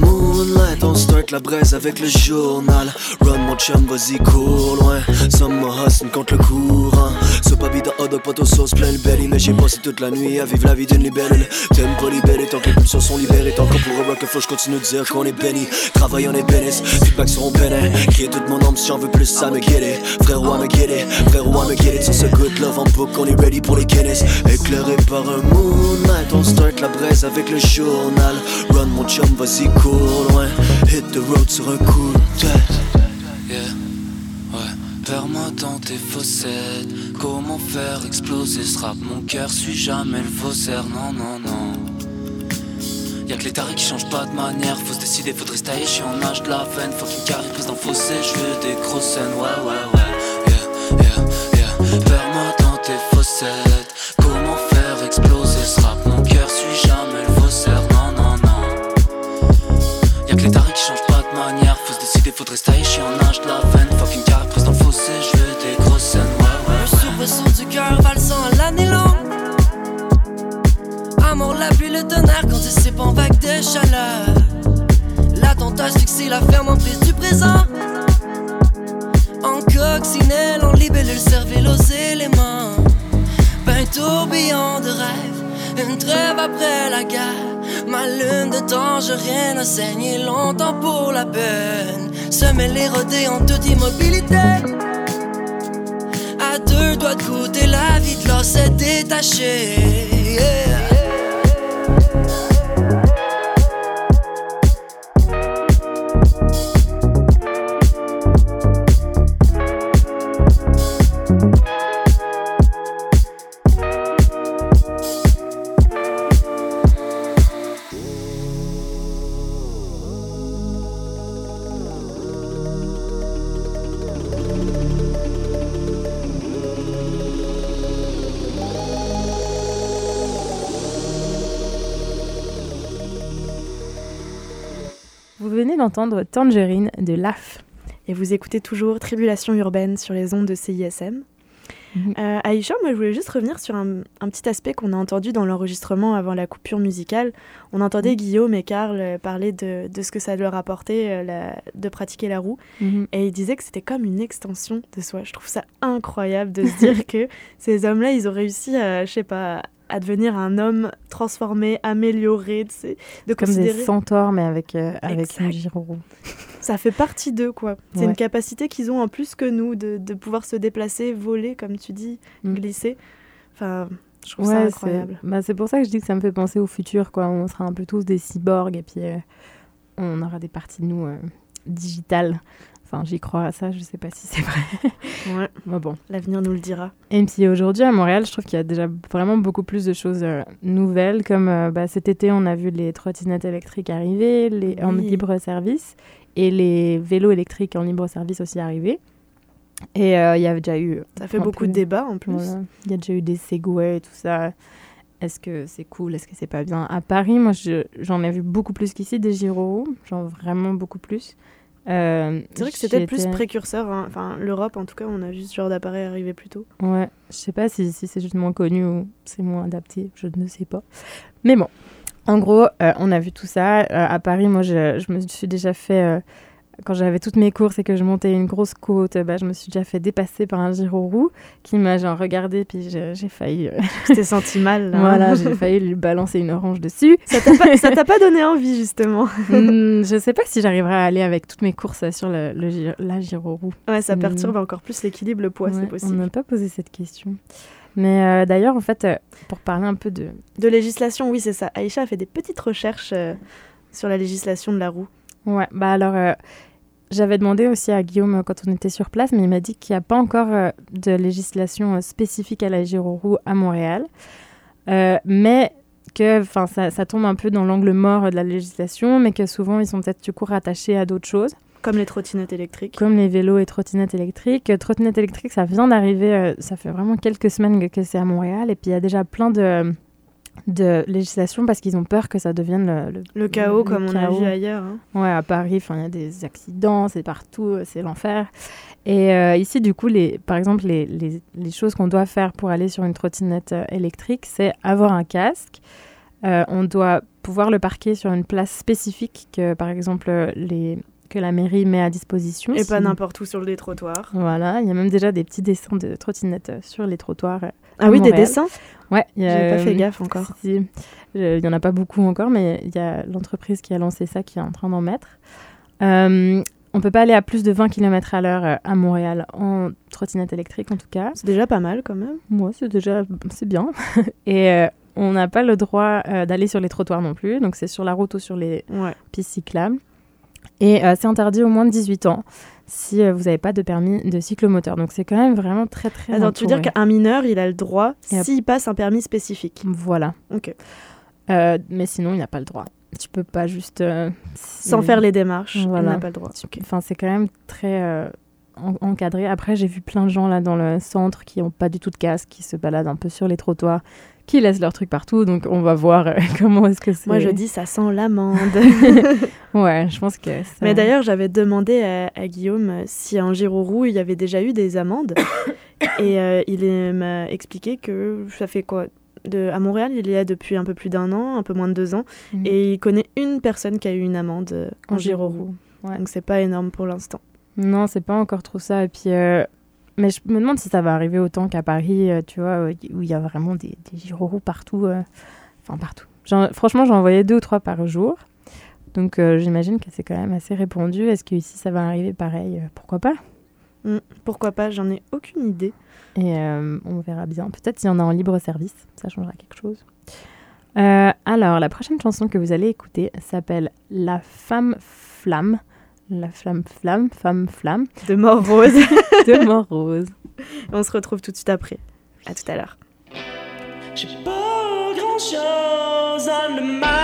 moonlight, on start la braise avec le journal. Run mon chum, vas-y, cours loin. Summer hustle contre le courant. Ce papi de hot dog, poteau sauce, plein le belly. Mais j'ai passé toute la nuit à vivre la vie d'une libellule. T'aimes pas tant que les pulsions sont libérées. Tant qu'on pourrait rock flow, je continue de dire qu'on est béni. Travail, on est bénis. Feedback sur bénin. Crier toute mon âme si j'en veux plus, ça me guérit. Frérot, à me guérir. Frérot, à me guérir. Sur ce good love en book, on est ready pour les Guinness. Éclairé par un moonlight, on start la braise avec le journal. Run mon chum, vas-y, cours loin. Hit the road sur un coup de tête. Yeah, ouais. Perds-moi dans tes fossettes. Comment faire exploser ce rap? Mon cœur suit jamais le faussaire. Non, non, non. Y'a que les tarés qui changent pas de manière. Faut se décider, faudrait se tailler. J'suis en âge de la veine. Faut qu'une carrière prise dans le fossé. J'veux des grosses scènes. Ouais, ouais, ouais. Yeah, yeah, yeah. Perds-moi dans tes fossettes. Comment faire exploser ce rap? Faudrait en âge de la veine. Fucking dans le fossé, je veux des grosses scènes, ouais, ouais. Du cœur valsant à l'année longue. Amour, la pluie, le tonnerre quand il s'épand en vague de chaleur. L'attentat fixé, la ferme en prise du présent. En coccinelle, en libellule, cervelle aux éléments. Ben tourbillon de rêve, une trêve après la guerre. Ma lune de temps, rien à saigner longtemps pour la peine. Se mêler rodé en toute immobilité. À deux doigts de goûter la vie de l'os est détachée. D'entendre Tangerine de LAF. Et vous écoutez toujours Tribulation urbaine sur les ondes de CISM. Mhm. Euh, Aïcha, moi je voulais juste revenir sur un, un petit aspect qu'on a entendu dans l'enregistrement avant la coupure musicale. On entendait Guillaume et Karl euh, parler de, de ce que ça leur apportait euh, la- de pratiquer la roue. Mhm. Et ils disaient que c'était comme une extension de soi. Je trouve ça incroyable de se dire que ces hommes-là, ils ont réussi à, je sais pas, à devenir un homme transformé, amélioré, de, ces- de Comme des centaures, mais avec, euh, avec une gyroroue. Ça fait partie d'eux, quoi. C'est Ouais. une capacité qu'ils ont en plus que nous, de, de pouvoir se déplacer, voler, comme tu dis, Mm. glisser. Enfin, je trouve ça incroyable. c'est bah, c'est pour ça que je dis que ça me fait penser au futur. Quoi. On sera un peu tous des cyborgs et puis euh, on aura des parties de nous euh, digitales. Enfin, j'y crois à ça, je sais pas si c'est vrai. Ouais, Mais bon. l'avenir nous le dira. Et puis aujourd'hui à Montréal, je trouve qu'il y a déjà vraiment beaucoup plus de choses euh, nouvelles. Comme euh, bah, cet été, on a vu les trottinettes électriques arriver les, en libre service et les vélos électriques en libre service aussi arriver. Et euh, il y avait déjà eu. Ça fait beaucoup de débats en plus. Voilà. Il y a déjà eu des Segway et tout ça. Est-ce que c'est cool Est-ce que c'est pas bien? À Paris, moi, je- j'en ai vu beaucoup plus qu'ici des gyros, genre vraiment beaucoup plus. Euh, C'est vrai que c'était plus précurseur. hein. Enfin, l'Europe, en tout cas, on a vu ce genre d'appareil arriver plus tôt. Ouais, je sais pas si, si c'est juste moins connu ou c'est moins adapté, je ne sais pas. Mais bon, en gros, euh, on a vu tout ça. Euh, à Paris, moi, je, je me suis déjà fait. Quand j'avais toutes mes courses et que je montais une grosse côte, bah, je me suis déjà fait dépasser par un gyroroue qui m'a genre regardé, puis j'ai failli. euh, t'es senti mal. là. voilà, j'ai failli lui balancer une orange dessus. Ça t'a pas, donné envie, justement. Hmm, je sais pas si j'arriverai à aller avec toutes mes courses sur le, la gyroroue. Ouais, ça Hmm. perturbe encore plus l'équilibre, le poids, Ouais, c'est on possible. n'a pas posé cette question. Mais euh, d'ailleurs, en fait, euh, pour parler un peu de, De législation, oui, c'est ça. Aïcha a fait des petites recherches euh, sur la législation de la roue. Ouais, bah alors, j'avais demandé aussi à Guillaume euh, quand on était sur place, mais il m'a dit qu'il n'y a pas encore euh, de législation euh, spécifique à la gyroroue à Montréal. Euh, mais que ça, ça tombe un peu dans l'angle mort de la législation, mais que souvent ils sont peut-être du coup rattachés à d'autres choses, Comme les trottinettes électriques. comme les vélos et trottinettes électriques. Trottinettes électriques, ça vient d'arriver, euh, ça fait vraiment quelques semaines que c'est à Montréal, et puis il y a déjà plein de, de législations parce qu'ils ont peur que ça devienne le, le Le chaos, Le comme on a vu ailleurs. hein. Ouais, à Paris, il y a des accidents, c'est partout, euh, c'est l'enfer. Et euh, ici, du coup, les, par exemple, les, les, les choses qu'on doit faire pour aller sur une trottinette euh, électrique, c'est avoir un casque. Euh, on doit pouvoir le parquer sur une place spécifique que, par exemple, les, que la mairie met à disposition. Et pas n'importe où sur les trottoirs. Voilà, il y a même déjà des petits dessins de trottinettes euh, sur les trottoirs. euh, Ah oui, des dessins Ouais, il y a, J'ai pas fait euh, gaffe encore. Il n'y en a pas beaucoup encore, mais il y a l'entreprise qui a lancé ça qui est en train d'en mettre. Euh, on peut pas aller à plus de 20 km à l'heure à Montréal en trottinette électrique en tout cas. C'est déjà pas mal quand même. Moi, c'est déjà c'est bien. Et euh, on n'a pas le droit euh, d'aller sur les trottoirs non plus, donc c'est sur la route ou sur les Ouais. pistes cyclables. Et euh, c'est interdit au moins de 18 ans si euh, vous n'avez pas de permis de cyclomoteur. Donc c'est quand même vraiment très très Attends, tu veux dire entouré. qu'un mineur, il a le droit s'il passe un permis spécifique. Voilà. Ok. Euh, mais sinon, il n'a pas le droit. Tu peux pas juste... Sans faire les démarches, Voilà. il n'a pas le droit. Enfin, c'est quand même très en- encadré. Après, j'ai vu plein de gens là dans le centre qui n'ont pas du tout de casque, qui se baladent un peu sur les trottoirs. Qui laissent leurs trucs partout. Donc on va voir euh, comment est-ce que c'est. Moi, je dis ça sent l'amande. Ouais, je pense que. ça- Mais d'ailleurs, j'avais demandé à, à Guillaume euh, si en Girourou, il y avait déjà eu des amendes. et euh, il m'a expliqué que ça fait quoi? De, À Montréal, il y a depuis un peu plus d'un an, un peu moins de deux ans. Mhm. Et il connaît une personne qui a eu une amende en, En Girourou. Girourou, ouais. Donc c'est pas énorme pour l'instant. Non, c'est pas encore trop ça. Et puis, euh, mais je me demande si ça va arriver autant qu'à Paris, euh, tu vois, où il y a vraiment des, des partout. euh, Enfin, partout. Franchement, j'en voyais deux ou trois par jour. Donc, euh, j'imagine que c'est quand même assez répandu. Est-ce qu'ici, ça va arriver pareil Pourquoi pas? Hmm, Pourquoi pas J'en ai aucune idée. Et euh, on verra bien. Peut-être s'il y en a en libre service, ça changera quelque chose. Euh, alors, la prochaine chanson que vous allez écouter s'appelle La femme flamme. La flamme flamme, femme flamme. De mort rose. de mort rose. On se retrouve tout de suite après. À tout à l'heure. J'ai pas grand chose skin.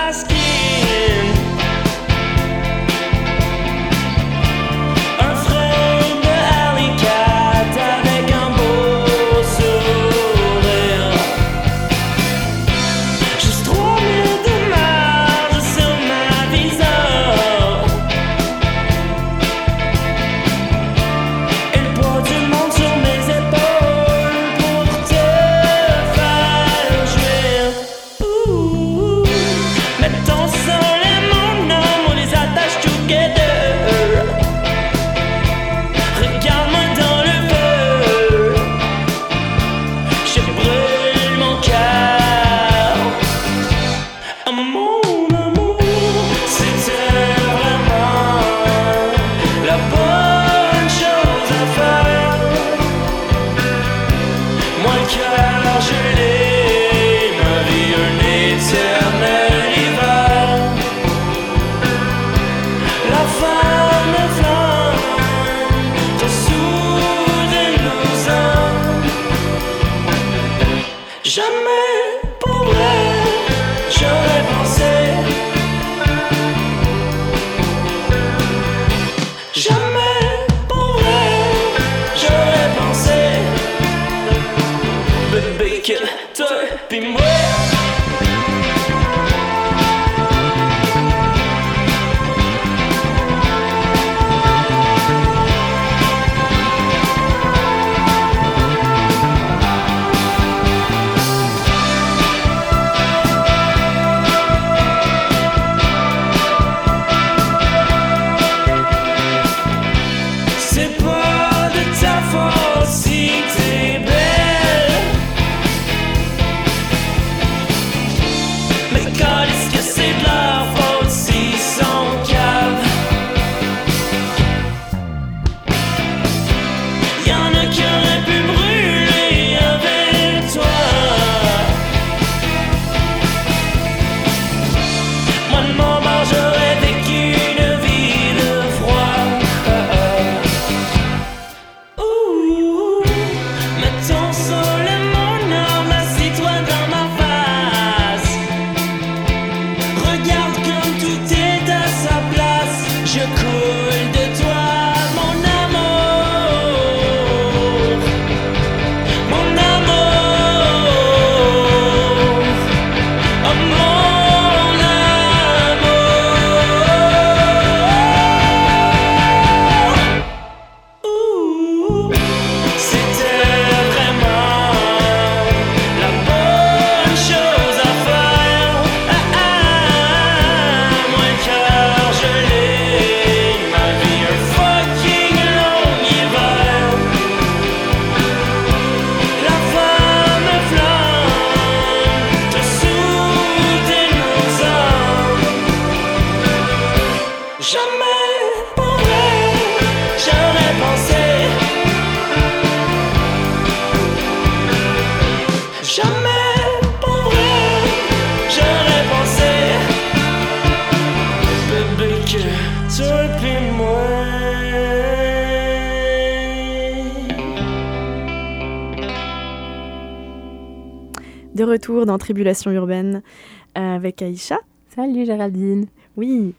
Dans Tribulation urbaine euh, avec Aïcha. Salut Géraldine. Oui.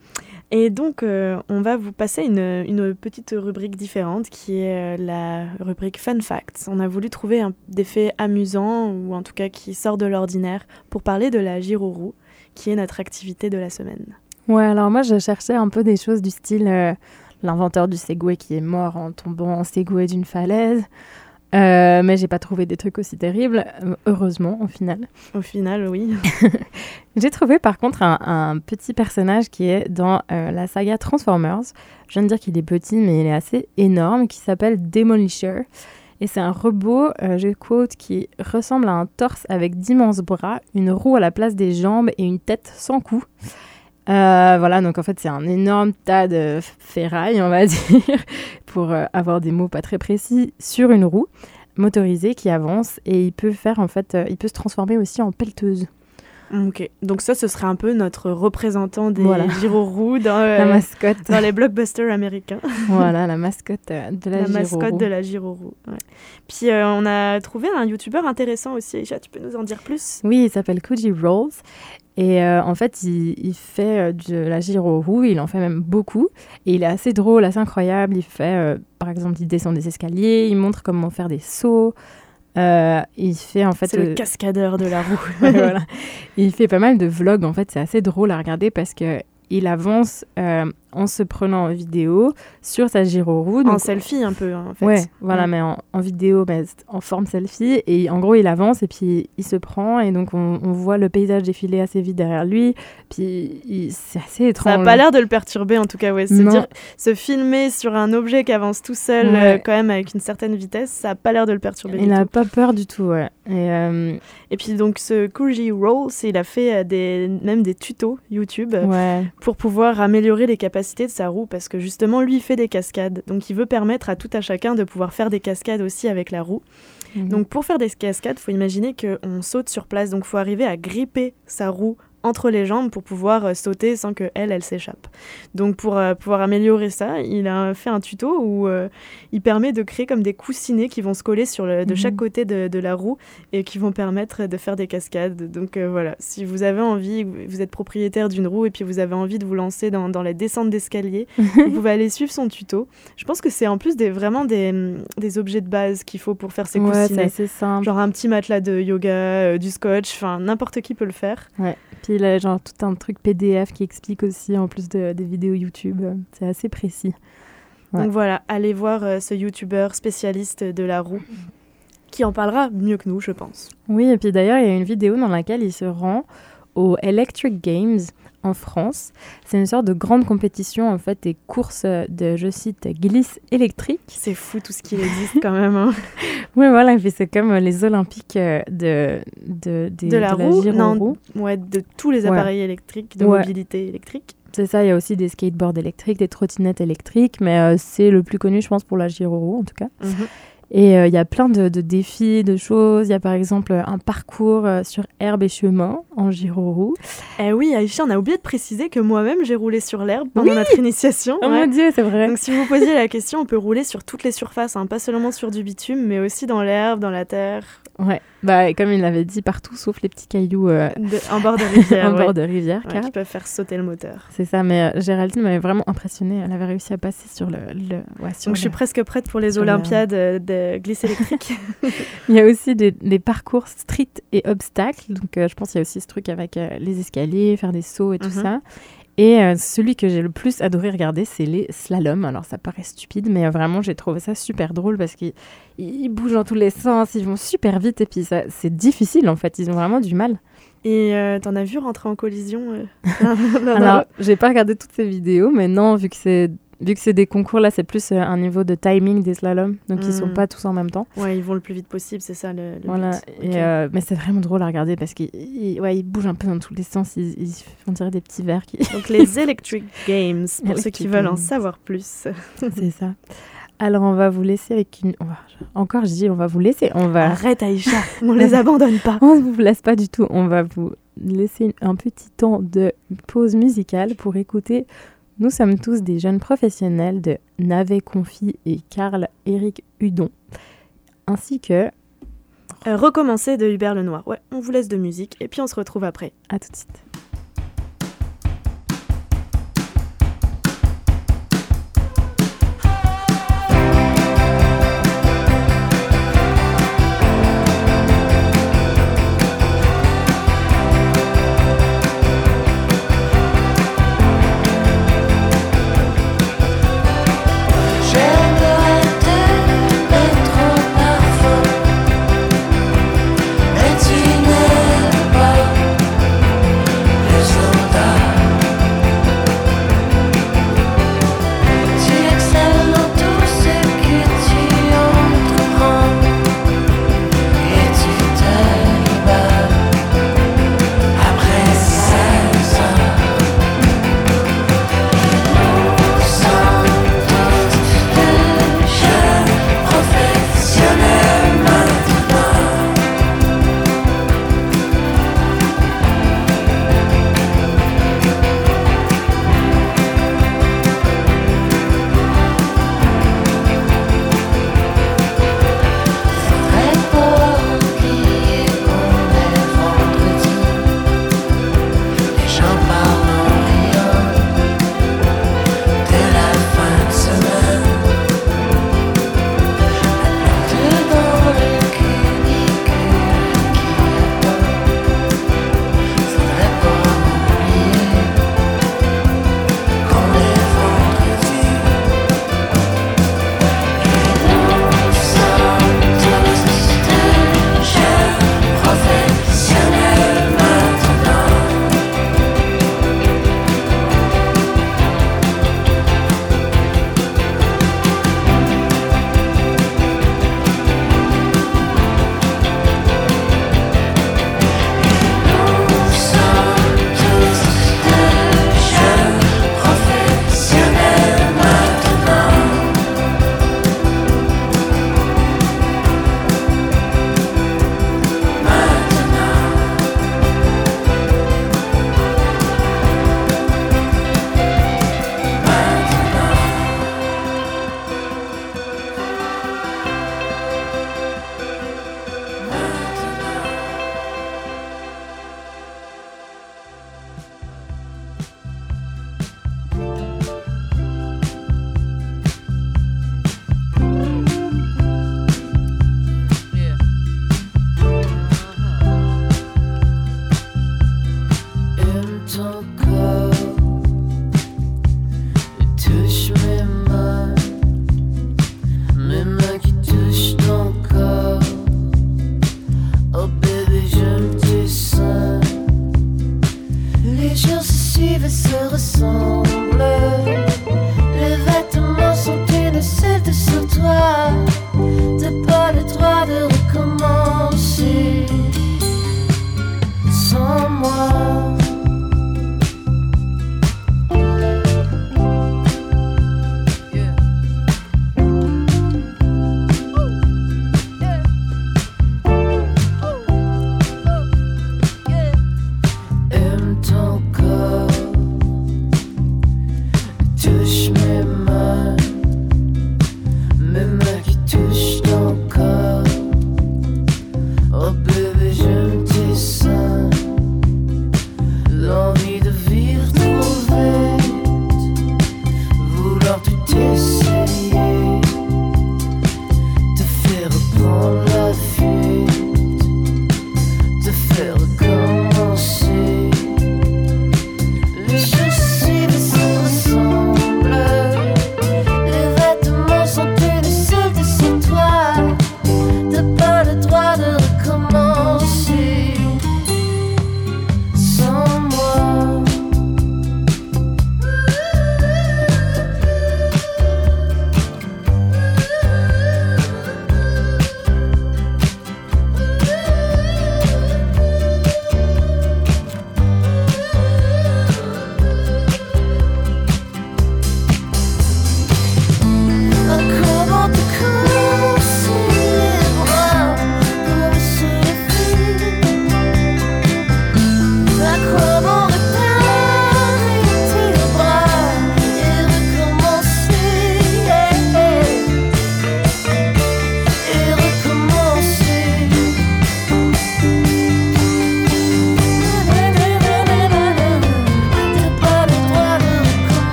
Et donc, euh, on va vous passer une, une petite rubrique différente qui est euh, la rubrique Fun Facts. On a voulu trouver un, des faits amusants ou en tout cas qui sortent de l'ordinaire pour parler de la Girorou, qui est notre activité de la semaine. Ouais, alors moi, je cherchais un peu des choses du style euh, l'inventeur du Segway qui est mort en tombant en Segway d'une falaise. Euh, mais j'ai pas trouvé des trucs aussi terribles, heureusement, au final. Au final, oui. J'ai trouvé par contre un, un petit personnage qui est dans euh, la saga Transformers. Je viens de dire qu'il est petit, mais il est assez énorme, qui s'appelle Demolisher. Et c'est un robot, euh, je quote, qui ressemble à un torse avec d'immenses bras, une roue à la place des jambes et une tête sans cou. Euh, voilà, donc en fait, c'est un énorme tas de ferraille, on va dire, pour euh, avoir des mots pas très précis, sur une roue motorisée qui avance et il peut faire en fait, euh, il peut se transformer aussi en pelleteuse. Ok, donc ça, ce serait un peu notre représentant des Voilà. Girorou dans, La mascotte, dans les blockbusters américains. voilà, la mascotte de la, La, mascotte de la Girorou. ouais. Puis euh, on a trouvé un youtubeur intéressant aussi. Aïcha, tu peux nous en dire plus? Oui, il s'appelle Koji Rolls. Et euh, en fait, il, il fait euh, de la Girorou, il en fait même beaucoup. Et il est assez drôle, assez incroyable. Il fait, euh, par exemple, il descend des escaliers, il montre comment faire des sauts. Euh, il fait en fait. C'est le cascadeur de la roue. voilà. Il fait pas mal de vlogs, en fait, c'est assez drôle à regarder parce que il avance en se prenant en vidéo sur sa Girorou. en selfie un peu, hein, en fait. Ouais, voilà, Mm. mais en, en vidéo, c'est en forme selfie. Et en gros, il avance et puis il se prend. Et donc, on, on voit le paysage défiler assez vite derrière lui. Puis, c'est assez Ça étrange. n'a pas l'air de le perturber en tout cas, ouais. Se, dire, se filmer sur un objet qui avance tout seul, Ouais. euh, quand même avec une certaine vitesse, ça n'a pas l'air de le perturber. Il n'a pas peur du tout, ouais. Et, euh, Et puis donc ce Koji Rolls, il a fait euh, des, même des tutos YouTube ouais. pour pouvoir améliorer les capacités de sa roue parce que justement lui il fait des cascades. Donc il veut permettre à tout à chacun de pouvoir faire des cascades aussi avec la roue. Mhm. Donc pour faire des cascades, faut imaginer qu'on saute sur place. Donc faut arriver à gripper sa roue entre les jambes pour pouvoir euh, sauter sans que elle, elle s'échappe. Donc pour euh, pouvoir améliorer ça, il a fait un tuto où euh, il permet de créer comme des coussinets qui vont se coller sur le, de Mhm. chaque côté de, de la roue et qui vont permettre de faire des cascades. Donc voilà, si vous avez envie, vous êtes propriétaire d'une roue et puis vous avez envie de vous lancer dans, dans les descentes d'escalier, vous pouvez aller suivre son tuto. Je pense que c'est en plus des, vraiment des, hum, des objets de base qu'il faut pour faire ces Ouais, c'est coussinets. Genre un petit matelas de yoga, euh, du scotch, enfin n'importe qui peut le faire. Puis, il a genre tout un truc PDF qui explique aussi, en plus de, des vidéos YouTube. C'est assez précis. Ouais. Donc voilà, allez voir euh, ce youtubeur spécialiste de la roue qui en parlera mieux que nous, je pense. Oui, et puis d'ailleurs, il y a une vidéo dans laquelle il se rend au Electric Games en France. C'est une sorte de grande compétition, en fait, des courses de, je cite, glisse électrique. C'est fou tout ce qui existe quand même. hein. Oui, voilà, et c'est comme euh, les Olympiques euh, de, de, la roue? Non, ouais, de tous les Ouais. appareils électriques, de Ouais. mobilité électrique. C'est ça, il y a aussi des skateboards électriques, des trottinettes électriques, mais euh, c'est le plus connu, je pense, pour la Giroroux, en tout cas. Mhm. Et euh, il y a plein de, de défis, de choses. Il y a par exemple un parcours euh, sur herbe et chemin en Giroroux. Eh oui, Aïcha, on a oublié de préciser que moi-même j'ai roulé sur l'herbe pendant Oui notre initiation. Oh ouais. mon dieu, c'est vrai. Donc si vous posiez la question, on peut rouler sur toutes les surfaces, hein, pas seulement sur du bitume, mais aussi dans l'herbe, dans la terre, Ouais, bah, comme il l'avait dit, partout sauf les petits cailloux euh, de- en bord de rivière. en ouais. bord de rivière. Ouais, car- qui peuvent faire sauter le moteur. C'est ça, mais Géraldine m'avait vraiment impressionnée. Elle avait réussi à passer sur le. le- ouais, sur Donc je suis presque prête pour les l'herbe. Euh, glisse électrique. Il y a aussi des, des parcours street et obstacles. Donc euh, je pense qu'il y a aussi ce truc avec euh, les escaliers, faire des sauts et tout Mhm. ça. Et celui que j'ai le plus adoré regarder, c'est les slaloms. Alors ça paraît stupide, mais vraiment j'ai trouvé ça super drôle parce qu'ils ils bougent dans tous les sens, ils vont super vite et puis c'est difficile en fait. Ils ont vraiment du mal. Et euh, t'en as vu rentrer en collision euh Non, non, Alors j'ai pas regardé toutes ces vidéos, mais non, vu que c'est vu que c'est des concours là, c'est plus euh, un niveau de timing des slaloms, donc ils sont Mhm. pas tous en même temps. Ouais, ils vont le plus vite possible, c'est ça le, le Voilà, but. et, Ok. euh, mais c'est vraiment drôle à regarder parce qu'ils ils- ouais, ils bougent un peu dans tous les sens, ils, ils on dirait des petits qui... Donc les Electric Games, pour ceux qui veulent en savoir plus. c'est ça. Alors on va vous laisser avec une... va- Encore je dis on va vous laisser, on va... Arrête Aïcha, on les abandonne pas. On ne vous laisse pas du tout, on va vous laisser un petit temps de pause musicale pour écouter Nous sommes tous des jeunes professionnels de Navet Confi et Karl Éric Hudon, ainsi que... Euh, recommencer de Hubert Lenoir. Ouais, on vous laisse de musique et puis on se retrouve après. À tout de suite.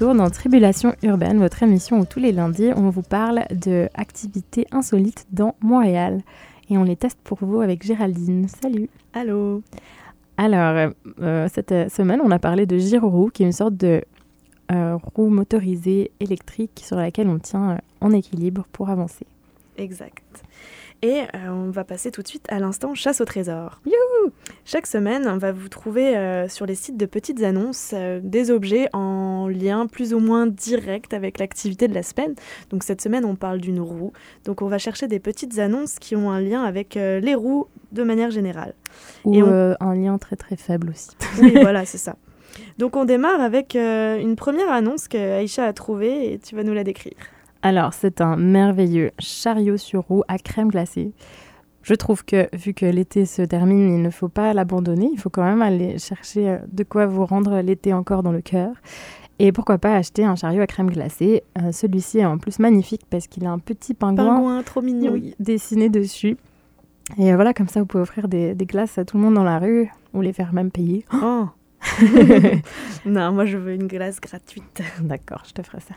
Dans Tribulation urbaine, votre émission où tous les lundis on vous parle de activités insolites dans Montréal. Et on les teste pour vous avec Géraldine. Salut Allô Alors, euh, cette euh, semaine, on a parlé de gyroroue, qui est une sorte de euh, roue motorisée électrique sur laquelle on tient en équilibre pour avancer. Exact. Et euh, on va passer tout de suite à l'instant chasse au trésor. Youhou Chaque semaine, on va vous trouver euh, sur les sites de petites annonces euh, des objets en lien plus ou moins direct avec l'activité de la semaine. Donc cette semaine, on parle d'une roue. Donc on va chercher des petites annonces qui ont un lien avec les roues de manière générale. Ou Et on- un lien très très faible aussi. Oui, voilà, c'est ça. Donc on démarre avec une première annonce que Aïcha a trouvée et tu vas nous la décrire. Alors, c'est un merveilleux chariot sur roue à crème glacée. Je trouve que, vu que l'été se termine, il ne faut pas l'abandonner. Il faut quand même aller chercher euh, de quoi vous rendre l'été encore dans le cœur. Et pourquoi pas acheter un chariot à crème glacée. Euh, Celui-ci est en plus magnifique parce qu'il a un petit pingouin, Pingouin, trop mignon. oui, dessiné dessus. Et voilà, comme ça, vous pouvez offrir des, des glaces à tout le monde dans la rue ou les faire même payer. Oh. non, moi je veux une glace gratuite. D'accord, je te ferai ça.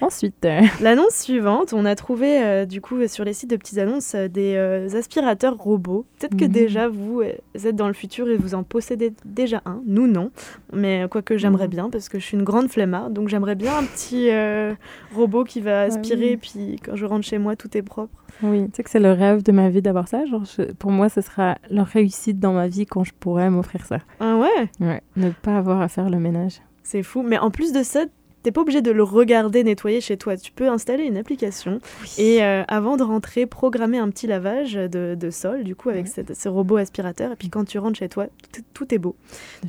Ensuite, euh, L'annonce suivante, on a trouvé euh, du coup sur les sites de petites annonces euh, des aspirateurs robots. Peut-être que Mhm. déjà vous êtes dans le futur et vous en possédez déjà un. Nous non, mais quoique j'aimerais Mhm. bien parce que je suis une grande flemmarde, donc j'aimerais bien un petit robot qui va aspirer oui. puis quand je rentre chez moi tout est propre. Oui, tu sais que c'est le rêve de ma vie d'avoir ça. Genre, je- pour moi, ce sera leur réussite dans ma vie quand je pourrais m'offrir ça. Ah ouais, Ouais, ne pas avoir à faire le ménage. c'est fou. Mais en plus de ça, t'es pas obligé de le regarder nettoyer chez toi. Tu peux installer une application et euh, avant de rentrer, programmer un petit lavage de, de sol, du coup, avec Ouais. cette- ce robot aspirateur. Et puis quand tu rentres chez toi, tout, est- beau.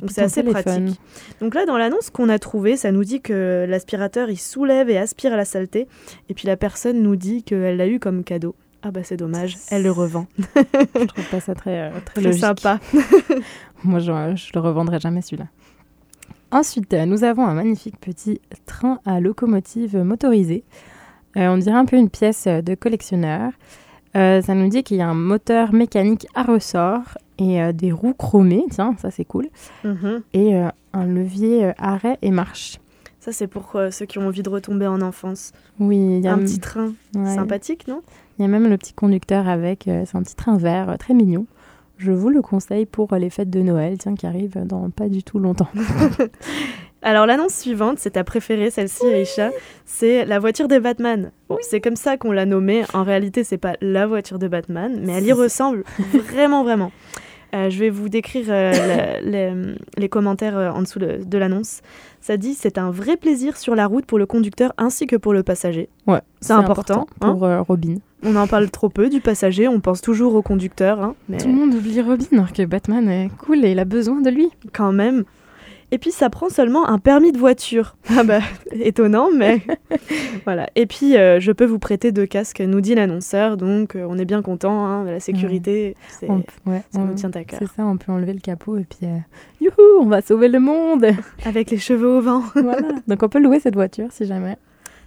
Donc c'est assez téléphone. pratique. Donc là, dans l'annonce qu'on a trouvée, ça nous dit que l'aspirateur, il soulève et aspire la saleté. Et puis la personne nous dit qu'elle l'a eu comme cadeau. Ah bah c'est dommage, elle le revend. Je trouve pas ça très, euh, très Très logique. sympa. Moi, je, je le revendrai jamais celui-là. Ensuite, euh, nous avons un magnifique petit train à locomotive motorisée. Euh, on dirait un peu une pièce euh, de collectionneur. Euh, ça nous dit qu'il y a un moteur mécanique à ressort et euh, des roues chromées, tiens, ça c'est cool, Mhm. et un levier arrêt et marche. Ça, c'est pour ceux qui ont envie de retomber en enfance. Oui, il y a Un m- petit train ouais. sympathique, non? Il y a même le petit conducteur avec, c'est un petit train vert très mignon. Je vous le conseille pour les fêtes de Noël, tiens, qui arrivent dans pas du tout longtemps. Alors l'annonce suivante, c'est ta préférée, celle-ci, Aïcha, c'est la voiture de Batman. Bon, c'est comme ça qu'on l'a nommée. En réalité, c'est pas la voiture de Batman, mais elle y ressemble vraiment, vraiment. Euh, je vais vous décrire euh, la- les, les commentaires euh, en dessous de, de l'annonce. Ça dit c'est un vrai plaisir sur la route pour le conducteur ainsi que pour le passager. Ouais, C'est important, hein. pour euh, Robin. On en parle trop peu du passager, on pense toujours au conducteur, hein, mais Tout le monde oublie Robin, alors que Batman est cool et il a besoin de lui. quand même. Et puis ça prend seulement un permis de voiture. Ah bah, étonnant, mais voilà. Et puis euh, je peux vous prêter deux casques, nous dit l'annonceur, donc euh, on est bien content. hein, la sécurité, c'est- On- ouais, ça on- nous tient à cœur. C'est ça, on peut enlever le capot et puis euh, youhou, on va sauver le monde. Avec les cheveux au vent. voilà. Donc on peut louer cette voiture si jamais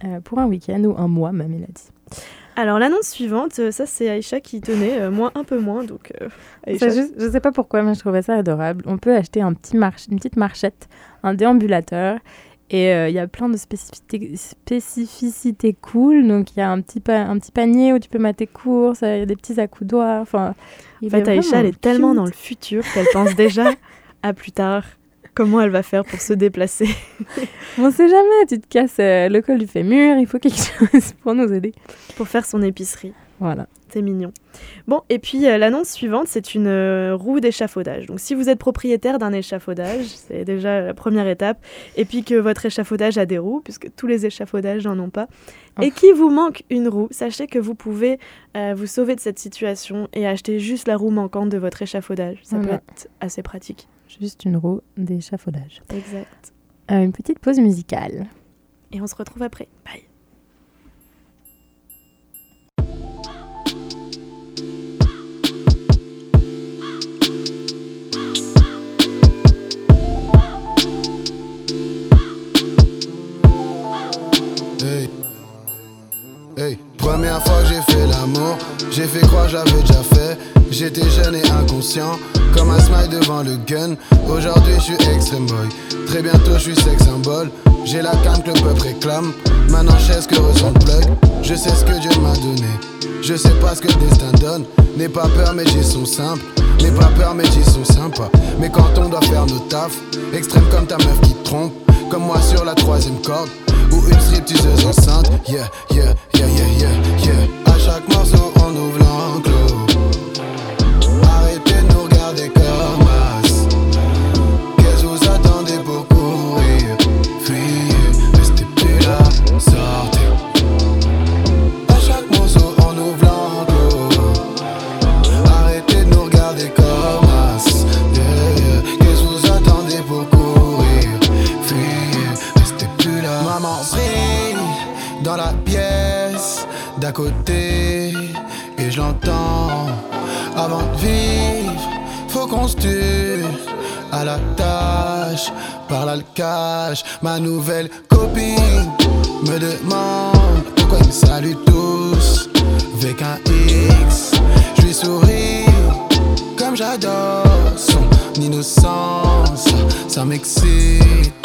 euh, pour un week-end ou un mois même, il a dit. Alors l'annonce suivante, euh, ça c'est Aïcha qui tenait, euh, moi un peu moins, donc euh. Ça, juste- je sais pas pourquoi, mais je trouvais ça adorable. On peut acheter un petit marche, une petite marchette, un déambulateur. Et euh, il y a plein de spécificités, spécificités cool. Donc il y a un petit, pa- un petit panier où tu peux tes courses, il y a des petits accoudoirs. Enfin, En fait, Aïcha, elle est tellement dans le futur qu'elle pense déjà à plus tard. Comment elle va faire pour se déplacer On sait jamais, tu te casses euh, le col du fémur, il faut quelque chose pour nous aider. pour faire son épicerie Voilà. C'est mignon. Bon, et puis euh, l'annonce suivante, c'est une euh, roue d'échafaudage. Donc si vous êtes propriétaire d'un échafaudage, c'est déjà la première étape. Et puis que votre échafaudage a des roues, puisque tous les échafaudages n'en ont pas. Et Oh. qu'il vous manque une roue, sachez que vous pouvez euh, vous sauver de cette situation et acheter juste la roue manquante de votre échafaudage. Ça peut être assez pratique. Juste une roue d'échafaudage. Exact. Euh, une petite pause musicale. Et on se retrouve après. Bye. Hey. Hey. Première fois que j'ai fait l'amour, j'ai fait croire j'avais déjà fait. J'étais jeune et comme un smile devant le gun. Aujourd'hui je suis extreme boy, très bientôt je suis sex symbole. J'ai la canne que le peuple réclame, maintenant je sais ce que ressent le plug. Je sais ce que Dieu m'a donné, je sais pas ce que le destin donne. N'aie pas peur, mes G sont simples. N'aie pas peur, mes G sont sympas. Mais quand on doit faire nos tafs, extrême comme ta meuf qui te trompe, comme moi sur la troisième corde. Ou une stripteaseuse enceinte, yeah, yeah, yeah, yeah, yeah, yeah. À chaque morceau, côté et je l'entends. Avant de vivre, faut qu'on se tue à la tâche. Par là le cash, ma nouvelle copine me demande pourquoi ils me saluent tous avec un X. Je lui souris comme j'adore son innocence, ça m'excite.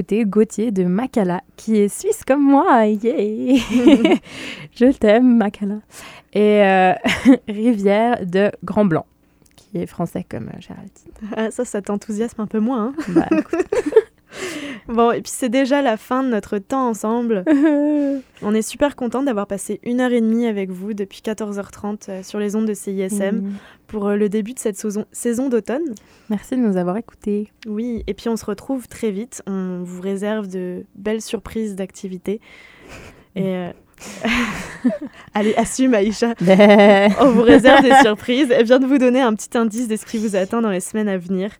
Venez d'écouter Gauthier de Makala, qui est suisse comme moi. Yeah Je t'aime, Makala. Et euh, Rivière de Grand Blanc, qui est français comme euh, Géraldine. Ah, ça, ça t'enthousiasme un peu moins. hein. Bah. Bon, et puis c'est déjà la fin de notre temps ensemble. On est super content d'avoir passé une heure et demie avec vous depuis 14h30 euh, sur les ondes de CISM pour euh, le début de cette saison, saison d'automne. Merci de nous avoir écoutés. Oui, et puis on se retrouve très vite. On vous réserve de belles surprises d'activités. Et euh, allez, assume Aïcha. On vous réserve des surprises. Elle vient de vous donner un petit indice de ce qui vous attend dans les semaines à venir.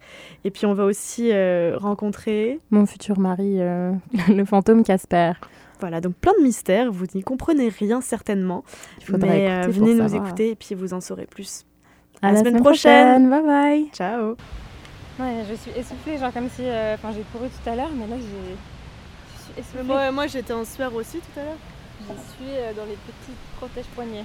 Et puis on va aussi euh, rencontrer, Mon futur mari, euh, le fantôme Casper. voilà, donc plein de mystères. Vous n'y comprenez rien certainement, Il faudra mais euh, écouter venez nous savoir. écouter et puis vous en saurez plus. À la la semaine semaine prochaine. prochaine. Bye bye. Ciao. Ouais, je suis essoufflée, genre comme si. Enfin, j'ai couru tout à l'heure, mais là, j'ai. Moi, moi j'étais en sueur aussi tout à l'heure. Je suis euh, dans les petits protèges-poignets.